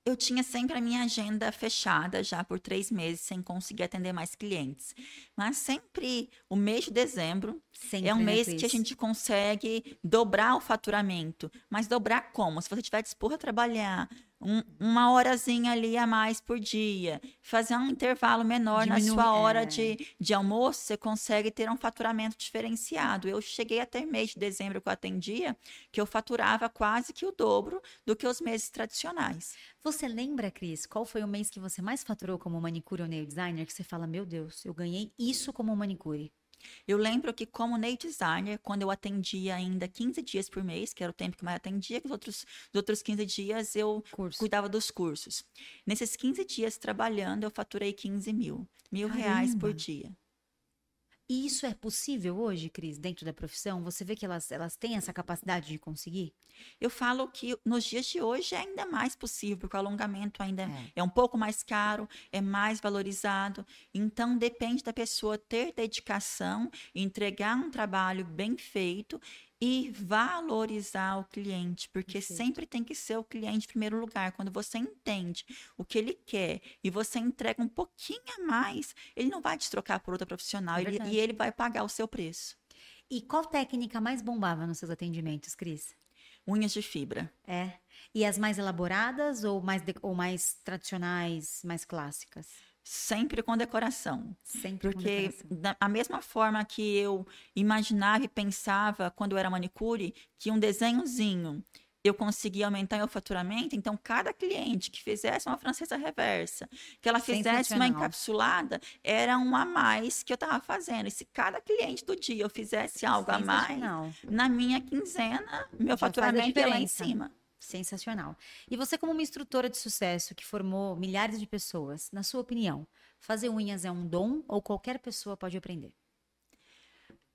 Eu tinha sempre a minha agenda fechada já por três meses, sem conseguir atender mais clientes. Mas sempre o mês de dezembro Sempre, é um mês que a gente consegue dobrar o faturamento. Mas dobrar como? Se você estiver disposto a trabalhar um- uma horazinha ali a mais por dia, fazer um intervalo menor na Diminui- sua hora é. de, de almoço, você consegue ter um faturamento diferenciado. Eu cheguei até mês de dezembro que eu atendia, que eu faturava quase que o dobro do que os meses tradicionais. Você lembra, Cris, qual foi o mês que você mais faturou como manicure ou nail designer? Que você fala, meu Deus, eu ganhei isso como manicure. Eu lembro que, como nail designer, quando eu atendia ainda 15 dias por mês, que era o tempo que mais atendia, que os outros, os outros 15 dias eu Curso. cuidava dos cursos. Nesses 15 dias trabalhando, eu faturei 15 mil. Mil reais por Caramba! dia. E isso é possível hoje, Cris, dentro da profissão? Você vê que elas, elas têm essa capacidade de conseguir? Eu falo que nos dias de hoje é ainda mais possível, porque o alongamento ainda é. é um pouco mais caro, é mais valorizado. Então, depende da pessoa ter dedicação, entregar um trabalho bem feito e valorizar o cliente, porque sempre tem que ser o cliente em primeiro lugar. Quando você entende o que ele quer e você entrega um pouquinho a mais, ele não vai te trocar por outra profissional é ele, e ele vai pagar o seu preço. E qual técnica mais bombava nos seus atendimentos, Cris? Unhas de fibra. É. E as mais elaboradas ou mais, de, ou mais tradicionais, mais clássicas? Sempre com decoração. Sempre Porque com decoração. da a mesma forma que eu imaginava e pensava quando eu era manicure, que um desenhozinho eu conseguia aumentar meu faturamento, então cada cliente que fizesse uma francesa reversa, que ela fizesse uma encapsulada, era um a mais que eu estava fazendo. E se cada cliente do dia eu fizesse algo a mais, na minha quinzena, meu Já faturamento ia lá em cima. Sensacional. E você, como uma instrutora de sucesso que formou milhares de pessoas, na sua opinião, fazer unhas é um dom ou qualquer pessoa pode aprender?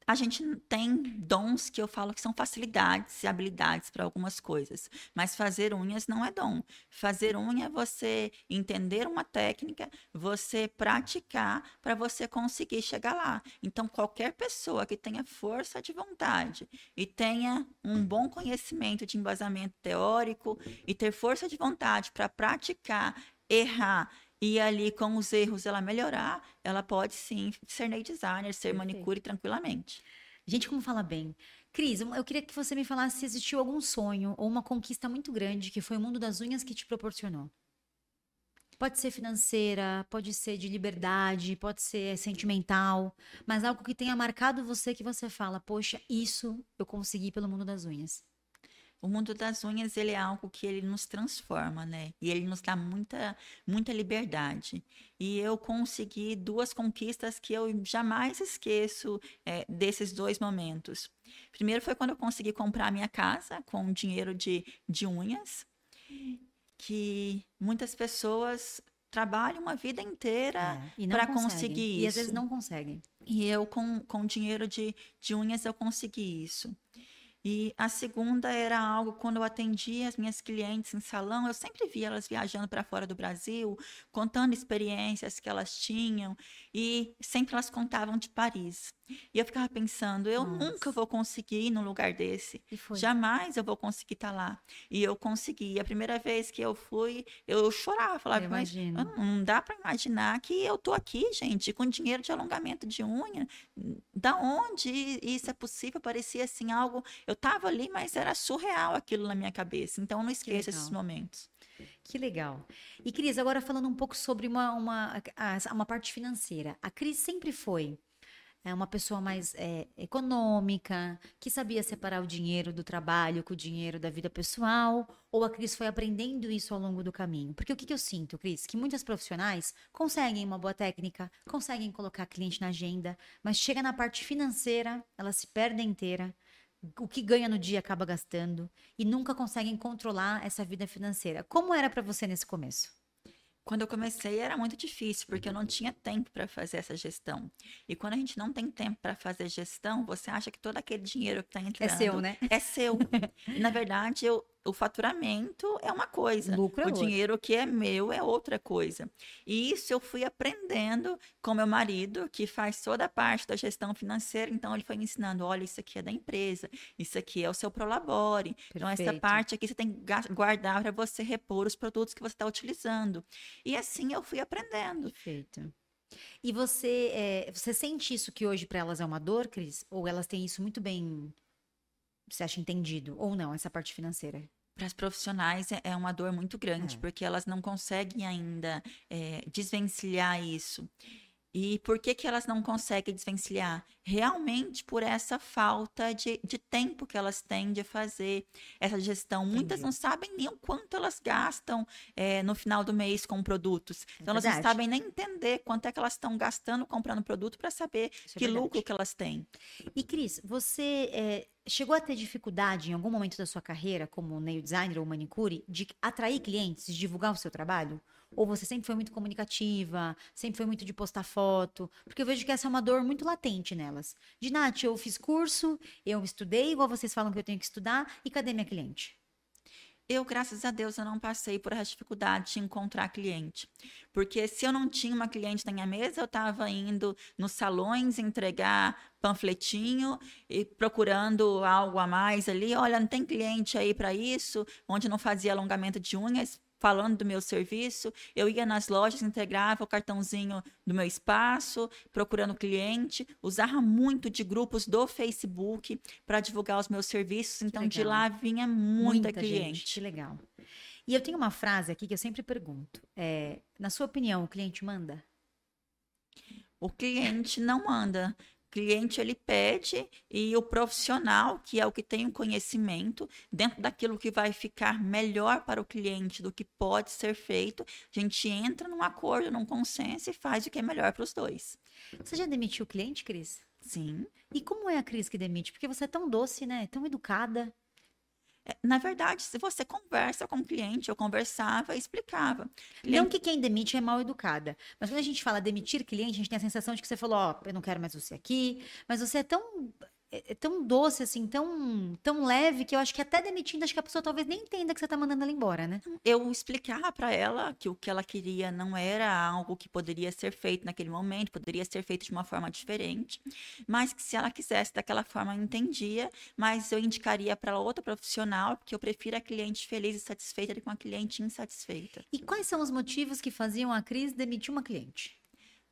A gente tem dons que eu falo que são facilidades e habilidades para algumas coisas, mas fazer unhas não é dom. Fazer unha é você entender uma técnica, você praticar para você conseguir chegar lá. Então, qualquer pessoa que tenha força de vontade e tenha um bom conhecimento de embasamento teórico e ter força de vontade para praticar, errar e ali, com os erros, ela melhorar, ela pode sim ser nail designer, ser Perfeito. manicure tranquilamente. Gente, como fala bem. Cris, eu queria que você me falasse se existiu algum sonho ou uma conquista muito grande que foi o mundo das unhas que te proporcionou. Pode ser financeira, pode ser de liberdade, pode ser sentimental, mas algo que tenha marcado você que você fala, poxa, isso eu consegui pelo mundo das unhas. O mundo das unhas, ele é algo que ele nos transforma, né? E ele nos dá muita, muita liberdade. E eu consegui duas conquistas que eu jamais esqueço é, desses dois momentos. Primeiro foi quando eu consegui comprar minha casa com dinheiro de, de unhas, que muitas pessoas trabalham uma vida inteira é, para conseguir isso. E às vezes não conseguem. E eu, com, com dinheiro de, de unhas, eu consegui isso. E a segunda era algo quando eu atendia as minhas clientes em salão, eu sempre via elas viajando para fora do Brasil, contando experiências que elas tinham, e sempre elas contavam de Paris. E eu ficava pensando, eu Nossa. nunca vou conseguir ir num lugar desse. Jamais eu vou conseguir estar tá lá. E eu consegui. A primeira vez que eu fui, eu chorava, falava, mas não dá para imaginar que eu tô aqui, gente, com dinheiro de alongamento de unha. Da onde isso é possível? Parecia assim algo. Eu tava ali, mas era surreal aquilo na minha cabeça. Então eu não esqueço esses momentos. Que legal. E Cris, agora falando um pouco sobre uma, uma, uma parte financeira. A Cris sempre foi é uma pessoa mais é, econômica, que sabia separar o dinheiro do trabalho com o dinheiro da vida pessoal, ou a Cris foi aprendendo isso ao longo do caminho? Porque o que, que eu sinto, Cris? Que muitas profissionais conseguem uma boa técnica, conseguem colocar cliente na agenda, mas chega na parte financeira, ela se perde inteira, o que ganha no dia acaba gastando e nunca conseguem controlar essa vida financeira. Como era para você nesse começo? Quando eu comecei era muito difícil, porque eu não tinha tempo para fazer essa gestão. E quando a gente não tem tempo para fazer gestão, você acha que todo aquele dinheiro que está entrando é seu, né? É seu. e, na verdade, eu, o faturamento é uma coisa, Lucro é o dinheiro que é meu é outra coisa. E isso eu fui aprendendo com meu marido, que faz toda a parte da gestão financeira, então ele foi me ensinando, olha, isso aqui é da empresa, isso aqui é o seu prolabore. Perfeito. Então essa parte aqui você tem que guardar para você repor os produtos que você está utilizando. E assim eu fui aprendendo. Perfeito. E você, é, você sente isso que hoje para elas é uma dor, Cris? Ou elas têm isso muito bem você acha entendido ou não essa parte financeira? Para as profissionais é, é uma dor muito grande, é. porque elas não conseguem ainda é, desvencilhar isso. E por que, que elas não conseguem desvencilhar? Realmente por essa falta de, de tempo que elas têm de fazer essa gestão. Entendi. Muitas não sabem nem o quanto elas gastam é, no final do mês com produtos. É então, elas não sabem nem entender quanto é que elas estão gastando comprando produto para saber Isso é que é lucro que elas têm. E, Cris, você é, chegou a ter dificuldade em algum momento da sua carreira, como nail designer ou manicure, de atrair clientes, de divulgar o seu trabalho? Ou você sempre foi muito comunicativa, sempre foi muito de postar foto? Porque eu vejo que essa é uma dor muito latente nelas. De Nath, eu fiz curso, eu estudei, igual vocês falam que eu tenho que estudar, e cadê minha cliente? Eu, graças a Deus, eu não passei por essa dificuldade de encontrar cliente. Porque se eu não tinha uma cliente na minha mesa, eu estava indo nos salões entregar panfletinho e procurando algo a mais ali. Olha, não tem cliente aí para isso, onde não fazia alongamento de unhas falando do meu serviço, eu ia nas lojas, integrava o cartãozinho do meu espaço, procurando cliente, usava muito de grupos do Facebook para divulgar os meus serviços, então de lá vinha muita, muita cliente. Gente, que legal. E eu tenho uma frase aqui que eu sempre pergunto: é, na sua opinião, o cliente manda? O cliente não manda cliente ele pede e o profissional, que é o que tem o conhecimento, dentro daquilo que vai ficar melhor para o cliente do que pode ser feito, a gente entra num acordo, num consenso e faz o que é melhor para os dois. Você já demitiu o cliente, Cris? Sim. E como é a Cris que demite? Porque você é tão doce, né? Tão educada. É, na verdade, se você conversa com o cliente, eu conversava e explicava. Não que quem demite é mal educada, mas quando a gente fala demitir cliente, a gente tem a sensação de que você falou, ó, oh, eu não quero mais você aqui, mas você é tão é, é tão doce, assim, tão, tão leve, que eu acho que até demitindo, acho que a pessoa talvez nem entenda que você tá mandando ela embora, né? Eu explicava para ela que o que ela queria não era algo que poderia ser feito naquele momento, poderia ser feito de uma forma diferente, mas que se ela quisesse daquela forma, eu entendia, mas eu indicaria para outra profissional, porque eu prefiro a cliente feliz e satisfeita do que uma cliente insatisfeita. E quais são os motivos que faziam a Cris demitir uma cliente?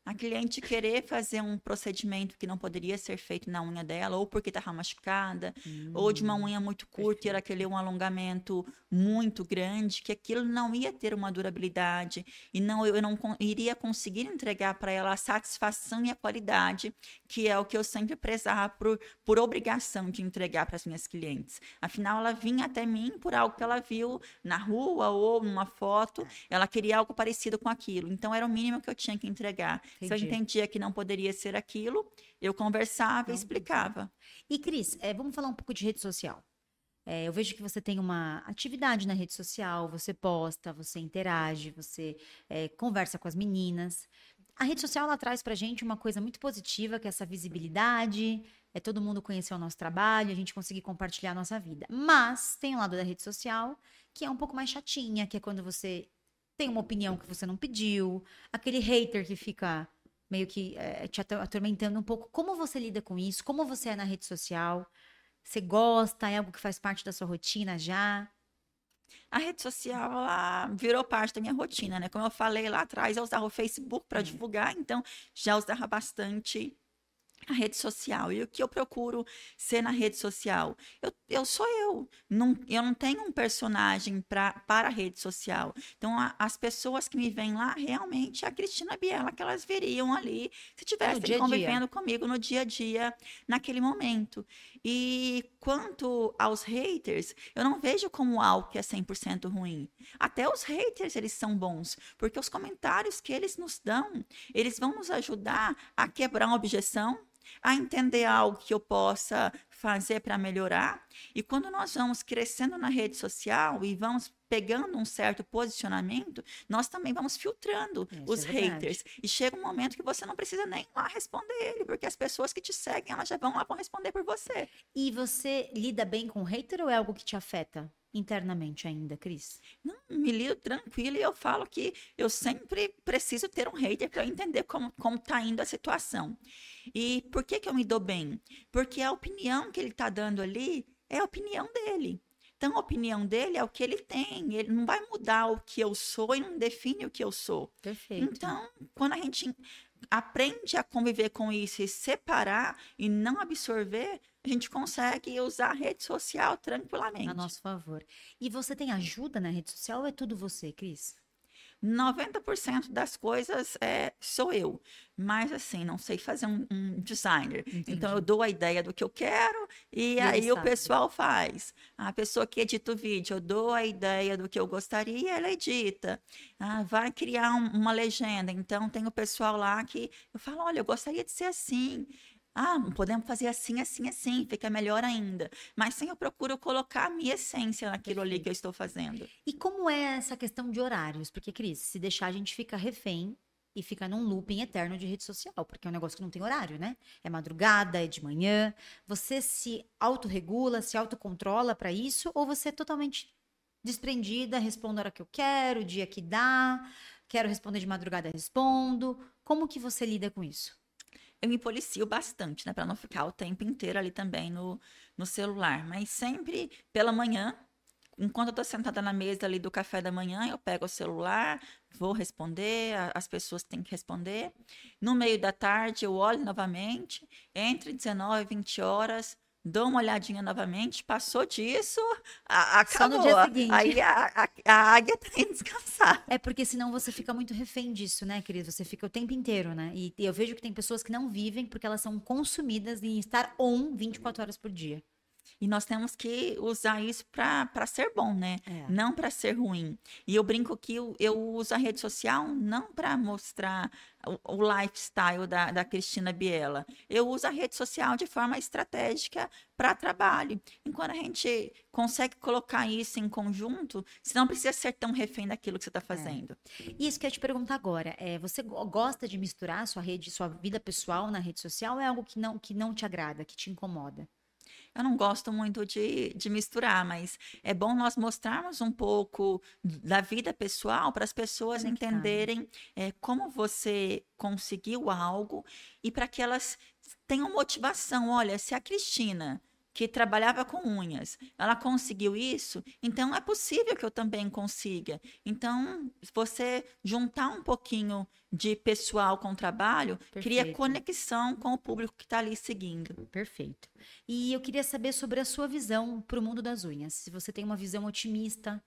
A cliente querer fazer um procedimento que não poderia ser feito na unha dela, ou porque estava machucada, hum, ou de uma hum, unha muito curta e ela queria um alongamento muito grande, que aquilo não ia ter uma durabilidade e não eu não iria conseguir entregar para ela a satisfação e a qualidade, que é o que eu sempre prezava por, por obrigação de entregar para as minhas clientes. Afinal, ela vinha até mim por algo que ela viu na rua ou numa foto, ela queria algo parecido com aquilo. Então, era o mínimo que eu tinha que entregar. Entendi. Se eu entendia que não poderia ser aquilo, eu conversava e explicava. E, Cris, é, vamos falar um pouco de rede social. É, eu vejo que você tem uma atividade na rede social, você posta, você interage, você é, conversa com as meninas. A rede social ela traz pra gente uma coisa muito positiva, que é essa visibilidade, é todo mundo conhecer o nosso trabalho, a gente conseguir compartilhar a nossa vida. Mas tem um lado da rede social que é um pouco mais chatinha, que é quando você tem uma opinião que você não pediu, aquele hater que fica meio que é, te atormentando um pouco. Como você lida com isso? Como você é na rede social? Você gosta? É algo que faz parte da sua rotina já? A rede social ela virou parte da minha rotina, né? Como eu falei lá atrás, eu usava o Facebook para divulgar, então já usava bastante a rede social. E o que eu procuro ser na rede social? Eu, eu sou eu. Não, eu não tenho um personagem pra, para a rede social. Então, a, as pessoas que me vêm lá, realmente, é a Cristina Biela, que elas veriam ali se estivessem convivendo comigo no dia a dia, naquele momento. E quanto aos haters, eu não vejo como algo que é 100% ruim. Até os haters, eles são bons, porque os comentários que eles nos dão, eles vão nos ajudar a quebrar uma objeção, a entender algo que eu possa fazer para melhorar. E quando nós vamos crescendo na rede social e vamos pegando um certo posicionamento, nós também vamos filtrando Isso os é haters. E chega um momento que você não precisa nem lá responder ele, porque as pessoas que te seguem, elas já vão lá vão responder por você. E você lida bem com hater ou é algo que te afeta? Internamente ainda, Cris? Não, me lido tranquilo e eu falo que eu sempre preciso ter um hater para entender como, como tá indo a situação. E por que, que eu me dou bem? Porque a opinião que ele está dando ali é a opinião dele. Então, a opinião dele é o que ele tem. Ele não vai mudar o que eu sou e não define o que eu sou. Perfeito. Então, quando a gente aprende a conviver com isso e separar e não absorver, a gente consegue usar a rede social tranquilamente. A nosso favor. E você tem ajuda na rede social ou é tudo você, Cris? 90% das coisas é, sou eu. Mas, assim, não sei fazer um, um designer. Entendi. Então, eu dou a ideia do que eu quero e, e aí o pessoal faz. A pessoa que edita o vídeo, eu dou a ideia do que eu gostaria e ela edita. Ah, vai criar um, uma legenda. Então, tem o pessoal lá que eu falo: olha, eu gostaria de ser assim. Ah, podemos fazer assim, assim, assim, fica melhor ainda. Mas sim, eu procuro colocar a minha essência naquilo ali que eu estou fazendo. E como é essa questão de horários? Porque, Cris, se deixar a gente fica refém e fica num looping eterno de rede social, porque é um negócio que não tem horário, né? É madrugada, é de manhã. Você se autorregula, se autocontrola para isso, ou você é totalmente desprendida, respondo a hora que eu quero, o dia que dá, quero responder de madrugada, respondo. Como que você lida com isso? Eu me policio bastante, né, para não ficar o tempo inteiro ali também no, no celular, mas sempre pela manhã, enquanto eu tô sentada na mesa ali do café da manhã, eu pego o celular, vou responder, as pessoas têm que responder. No meio da tarde, eu olho novamente, entre 19 e 20 horas, dou uma olhadinha novamente, passou disso, a, acabou. Só no dia seguinte. Aí a, a, a águia tem tá que descansar. É porque senão você fica muito refém disso, né, querido? Você fica o tempo inteiro, né? E, e eu vejo que tem pessoas que não vivem porque elas são consumidas em estar on 24 horas por dia. E nós temos que usar isso para ser bom, né? É. Não para ser ruim. E eu brinco que eu, eu uso a rede social não para mostrar o, o, lifestyle da, da Cristina Biela. Eu uso a rede social de forma estratégica para trabalho. Enquanto a gente consegue colocar isso em conjunto, você não precisa ser tão refém daquilo que você está é. fazendo. É. Isso que eu ia te perguntar agora. É, você gosta de misturar sua rede, sua vida pessoal na rede social ou é algo que não, que não te agrada, que te incomoda? Eu não gosto muito de, de misturar, mas é bom nós mostrarmos um pouco da vida pessoal para as pessoas entenderem é, como você conseguiu algo e para que elas tenham motivação. Olha, se a Cristina que trabalhava com unhas, ela conseguiu isso, então é possível que eu também consiga. Então, você juntar um pouquinho de pessoal com o trabalho, Perfeito. cria conexão com o público que está ali seguindo. Perfeito. E eu queria saber sobre a sua visão para o mundo das unhas. Se você tem uma visão otimista,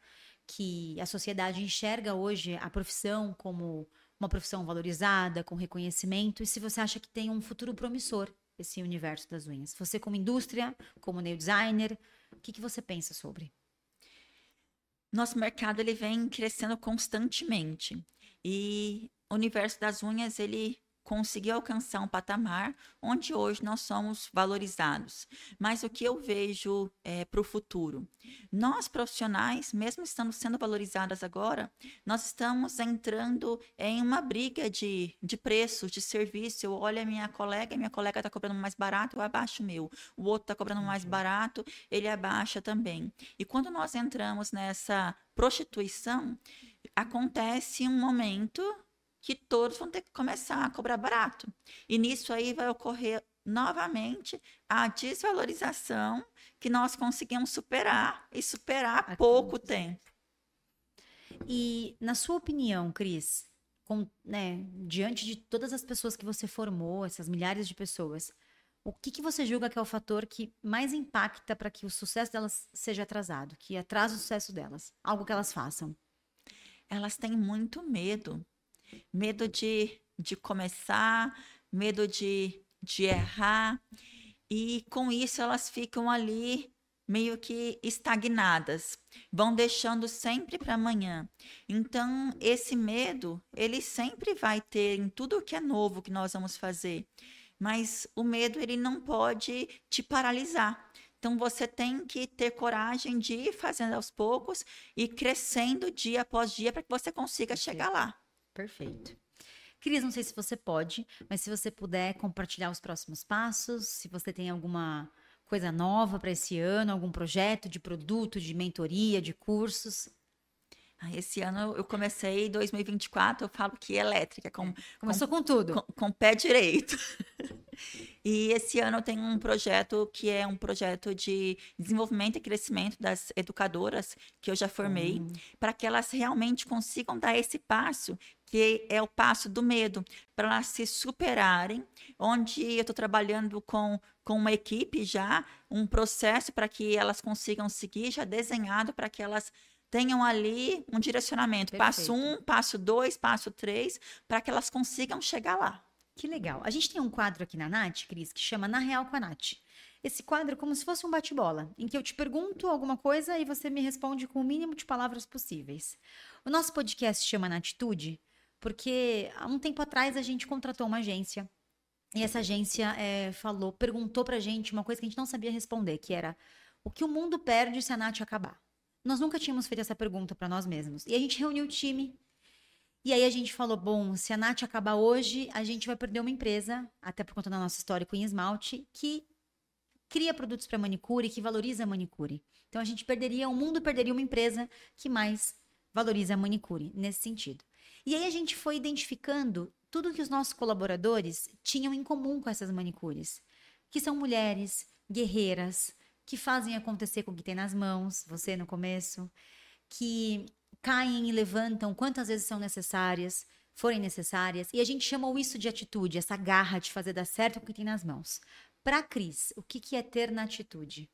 que a sociedade enxerga hoje a profissão como uma profissão valorizada, com reconhecimento, e se você acha que tem um futuro promissor esse universo das unhas? Você como indústria, como nail designer, o que, que você pensa sobre? Nosso mercado ele vem crescendo constantemente e o universo das unhas ele conseguiu alcançar um patamar onde hoje nós somos valorizados. Mas o que eu vejo é, para o futuro? Nós, profissionais, mesmo estando sendo valorizadas agora, nós estamos entrando em uma briga de, de preços, de serviço. Eu olho a minha colega, minha colega está cobrando mais barato, eu abaixo o meu. O outro está cobrando mais uhum. barato, ele abaixa também. E quando nós entramos nessa prostituição, acontece um momento que todos vão ter que começar a cobrar barato. E nisso aí vai ocorrer novamente a desvalorização que nós conseguimos superar e superar há pouco tempo. E na sua opinião, Cris, com, né, diante de todas as pessoas que você formou, essas milhares de pessoas, o que, que você julga que é o fator que mais impacta para que o sucesso delas seja atrasado, que atrasa o sucesso delas? Algo que elas façam? Elas têm muito medo medo de, de começar, medo de, de errar. E com isso elas ficam ali meio que estagnadas, vão deixando sempre para amanhã. Então, esse medo, ele sempre vai ter em tudo que é novo que nós vamos fazer. Mas o medo, ele não pode te paralisar. Então, você tem que ter coragem de ir fazendo aos poucos e crescendo dia após dia para que você consiga chegar lá. Perfeito. Cris, não sei se você pode, mas se você puder compartilhar os próximos passos, se você tem alguma coisa nova para esse ano, algum projeto de produto, de mentoria, de cursos. Ah, esse ano eu comecei 2024, eu falo que elétrica. Com, é, Começou com, com tudo. Com, com pé direito. e esse ano eu tenho um projeto que é um projeto de desenvolvimento e crescimento das educadoras que eu já formei, uhum. para que elas realmente consigam dar esse passo que é o passo do medo, para elas se superarem, onde eu estou trabalhando com, com uma equipe já, um processo para que elas consigam seguir, já desenhado para que elas tenham ali um direcionamento, Perfeito. passo um, passo dois, passo três, para que elas consigam chegar lá. Que legal. A gente tem um quadro aqui na Nath, Cris, que chama Na Real com a Nath. Esse quadro é como se fosse um bate-bola, em que eu te pergunto alguma coisa e você me responde com o mínimo de palavras possíveis. O nosso podcast chama Na Atitude porque há um tempo atrás a gente contratou uma agência E essa agência é, falou, perguntou pra gente uma coisa que a gente não sabia responder, que era o que o mundo perde se a Nath acabar? Nós nunca tínhamos feito essa pergunta para nós mesmos. E a gente reuniu o time. E aí a gente falou: bom, se a Nath acabar hoje, a gente vai perder uma empresa, até por conta da nossa história com esmalte, que cria produtos para manicure, que valoriza a manicure. Então a gente perderia, o mundo perderia uma empresa que mais valoriza a manicure, nesse sentido. E aí a gente foi identificando tudo que os nossos colaboradores tinham em comum com essas manicures, que são mulheres, guerreiras, que fazem acontecer com o que tem nas mãos, você no começo, que caem e levantam quantas vezes são necessárias, forem necessárias, e a gente chamou isso de atitude, essa garra de fazer dar certo com o que tem nas mãos. Para Cris, o que, que é ter na atitude?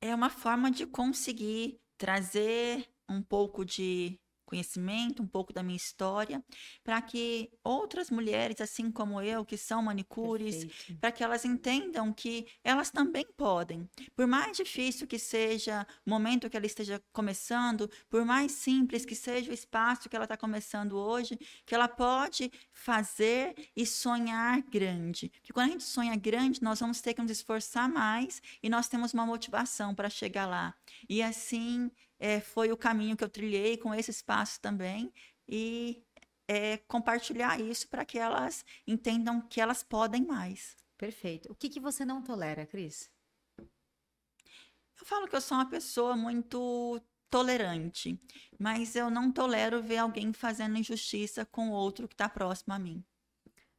É uma forma de conseguir trazer um pouco de conhecimento, um pouco da minha história, para que outras mulheres, assim como eu, que são manicures, para que elas entendam que elas também podem. Por mais difícil que seja o momento que ela esteja começando, por mais simples que seja o espaço que ela está começando hoje, que ela pode fazer e sonhar grande. Porque quando a gente sonha grande, nós vamos ter que nos esforçar mais e nós temos uma motivação para chegar lá. E assim é, foi o caminho que eu trilhei com esse espaço também e é, compartilhar isso para que elas entendam que elas podem mais. Perfeito. O que, que você não tolera, Cris? Eu falo que eu sou uma pessoa muito tolerante, mas eu não tolero ver alguém fazendo injustiça com outro que está próximo a mim.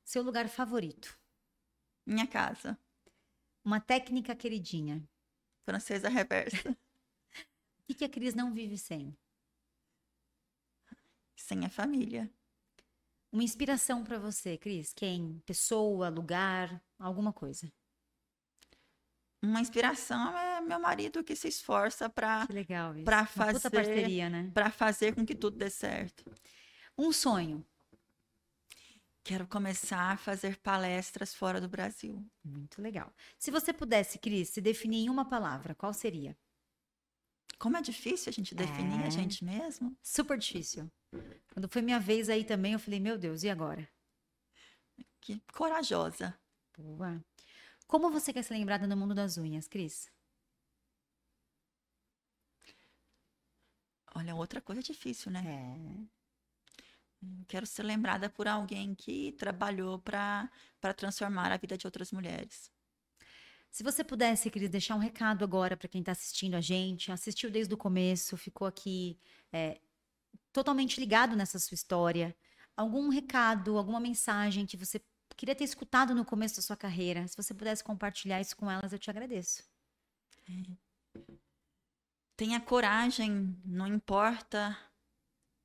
Seu lugar favorito? Minha casa. Uma técnica queridinha? Francesa reversa. O que, a Cris não vive sem? Sem a família. Uma inspiração para você, Cris? Quem? Pessoa, lugar, alguma coisa? Uma inspiração é meu marido que se esforça para para fazer parceria, né? Para fazer com que tudo dê certo. Um sonho. Quero começar a fazer palestras fora do Brasil. Muito legal. Se você pudesse, Cris, se definir em uma palavra, qual seria? Como é difícil a gente definir é. a gente mesmo. Super difícil. Quando foi minha vez aí também, eu falei, meu Deus, e agora? Que corajosa. Boa. Como você quer ser lembrada no mundo das unhas, Cris? Olha, outra coisa difícil, né? É. Quero ser lembrada por alguém que trabalhou para transformar a vida de outras mulheres. Se você pudesse, Cris, deixar um recado agora para quem está assistindo a gente, assistiu desde o começo, ficou aqui é, totalmente ligado nessa sua história, algum recado, alguma mensagem que você queria ter escutado no começo da sua carreira, se você pudesse compartilhar isso com elas, eu te agradeço. É. Tenha coragem, não importa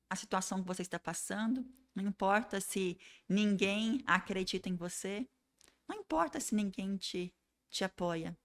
a situação que você está passando, não importa se ninguém acredita em você, não importa se ninguém te te apoia.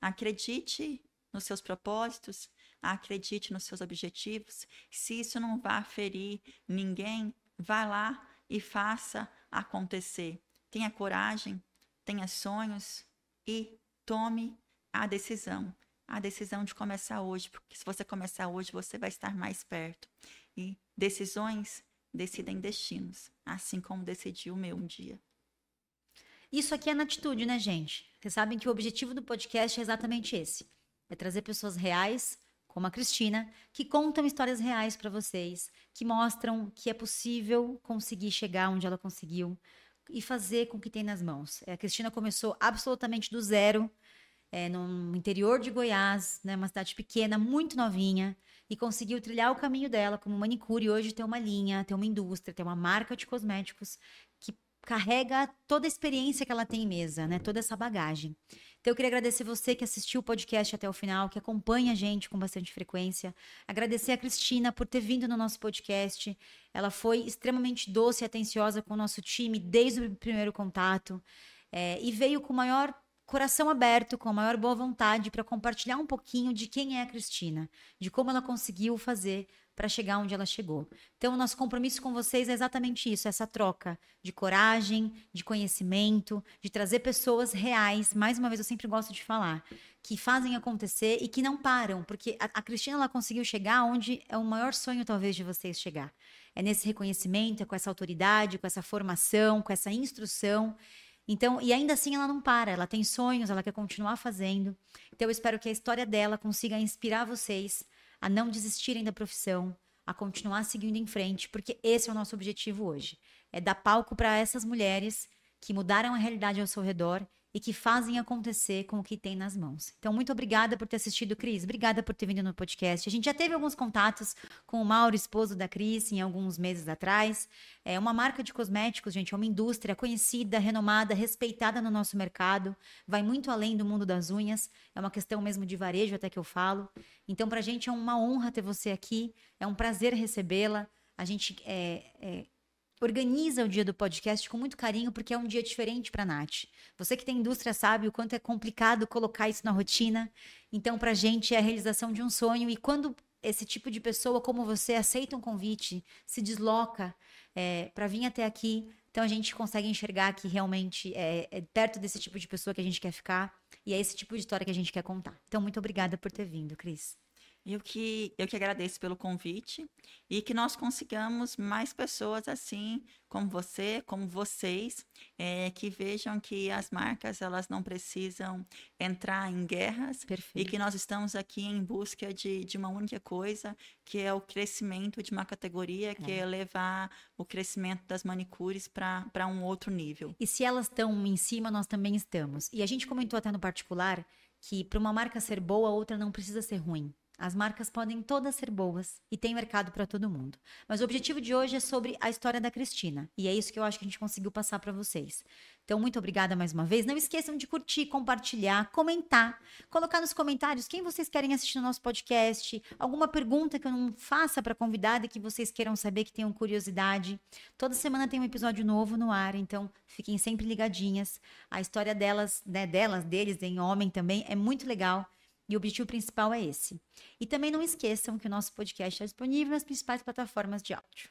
Acredite nos seus propósitos, acredite nos seus objetivos. Se isso não vai ferir ninguém, vá lá e faça acontecer. Tenha coragem, tenha sonhos e tome a decisão. A decisão de começar hoje, porque se você começar hoje, você vai estar mais perto. E decisões decidem destinos, assim como decidiu o meu um dia. Isso aqui é na atitude, né, gente? Vocês sabem que o objetivo do podcast é exatamente esse: é trazer pessoas reais, como a Cristina, que contam histórias reais para vocês, que mostram que é possível conseguir chegar onde ela conseguiu e fazer com o que tem nas mãos. É, a Cristina começou absolutamente do zero, é, no interior de Goiás, né, uma cidade pequena, muito novinha, e conseguiu trilhar o caminho dela como manicure. Hoje tem uma linha, tem uma indústria, tem uma marca de cosméticos carrega toda a experiência que ela tem em mesa, né? Toda essa bagagem. Então eu queria agradecer você que assistiu o podcast até o final, que acompanha a gente com bastante frequência. Agradecer a Cristina por ter vindo no nosso podcast. Ela foi extremamente doce e atenciosa com o nosso time desde o primeiro contato. É, e veio com o maior coração aberto, com a maior boa vontade para compartilhar um pouquinho de quem é a Cristina, de como ela conseguiu fazer para chegar onde ela chegou. Então, o nosso compromisso com vocês é exatamente isso: essa troca de coragem, de conhecimento, de trazer pessoas reais. Mais uma vez, eu sempre gosto de falar que fazem acontecer e que não param, porque a, a Cristina ela conseguiu chegar onde é o maior sonho talvez de vocês chegar. É nesse reconhecimento, é com essa autoridade, com essa formação, com essa instrução. Então, e ainda assim ela não para, ela tem sonhos, ela quer continuar fazendo. Então, eu espero que a história dela consiga inspirar vocês a não desistirem da profissão, a continuar seguindo em frente, porque esse é o nosso objetivo hoje. É dar palco para essas mulheres que mudaram a realidade ao seu redor e que fazem acontecer com o que tem nas mãos. Então, muito obrigada por ter assistido, Cris. Obrigada por ter vindo no podcast. A gente já teve alguns contatos com o Mauro, esposo da Cris, em alguns meses atrás. É uma marca de cosméticos, gente, é uma indústria conhecida, renomada, respeitada no nosso mercado. Vai muito além do mundo das unhas. É uma questão mesmo de varejo, até que eu falo. Então, para a gente é uma honra ter você aqui. É um prazer recebê-la. A gente é, é organiza o dia do podcast com muito carinho, porque é um dia diferente para a Nath. Você que tem indústria sabe o quanto é complicado colocar isso na rotina. Então, para a gente é a realização de um sonho. E quando esse tipo de pessoa como você aceita um convite, se desloca é, para vir até aqui, então a gente consegue enxergar que realmente é, é, perto desse tipo de pessoa que a gente quer ficar e é esse tipo de história que a gente quer contar. Então, muito obrigada por ter vindo, Cris. Eu que, eu que agradeço pelo convite e que nós consigamos mais pessoas assim como você, como vocês, é, que vejam que as marcas elas não precisam entrar em guerras Perfeito. e que nós estamos aqui em busca de, de uma única coisa, que é o crescimento de uma categoria, que é, é levar o crescimento das manicures para um outro nível. E se elas estão em cima, nós também estamos. E a gente comentou até no particular que para uma marca ser boa, a outra não precisa ser ruim. As marcas podem todas ser boas e tem mercado para todo mundo. Mas o objetivo de hoje é sobre a história da Cristina. E é isso que eu acho que a gente conseguiu passar para vocês. Então, muito obrigada mais uma vez. Não esqueçam de curtir, compartilhar, comentar, colocar nos comentários quem vocês querem assistir no nosso podcast, alguma pergunta que eu não faça para convidada que vocês queiram saber, que tenham curiosidade. Toda semana tem um episódio novo no ar, então fiquem sempre ligadinhas. A história delas, né, delas, deles, em homem também, é muito legal. E o objetivo principal é esse. E também não esqueçam que o nosso podcast está disponível nas principais plataformas de áudio.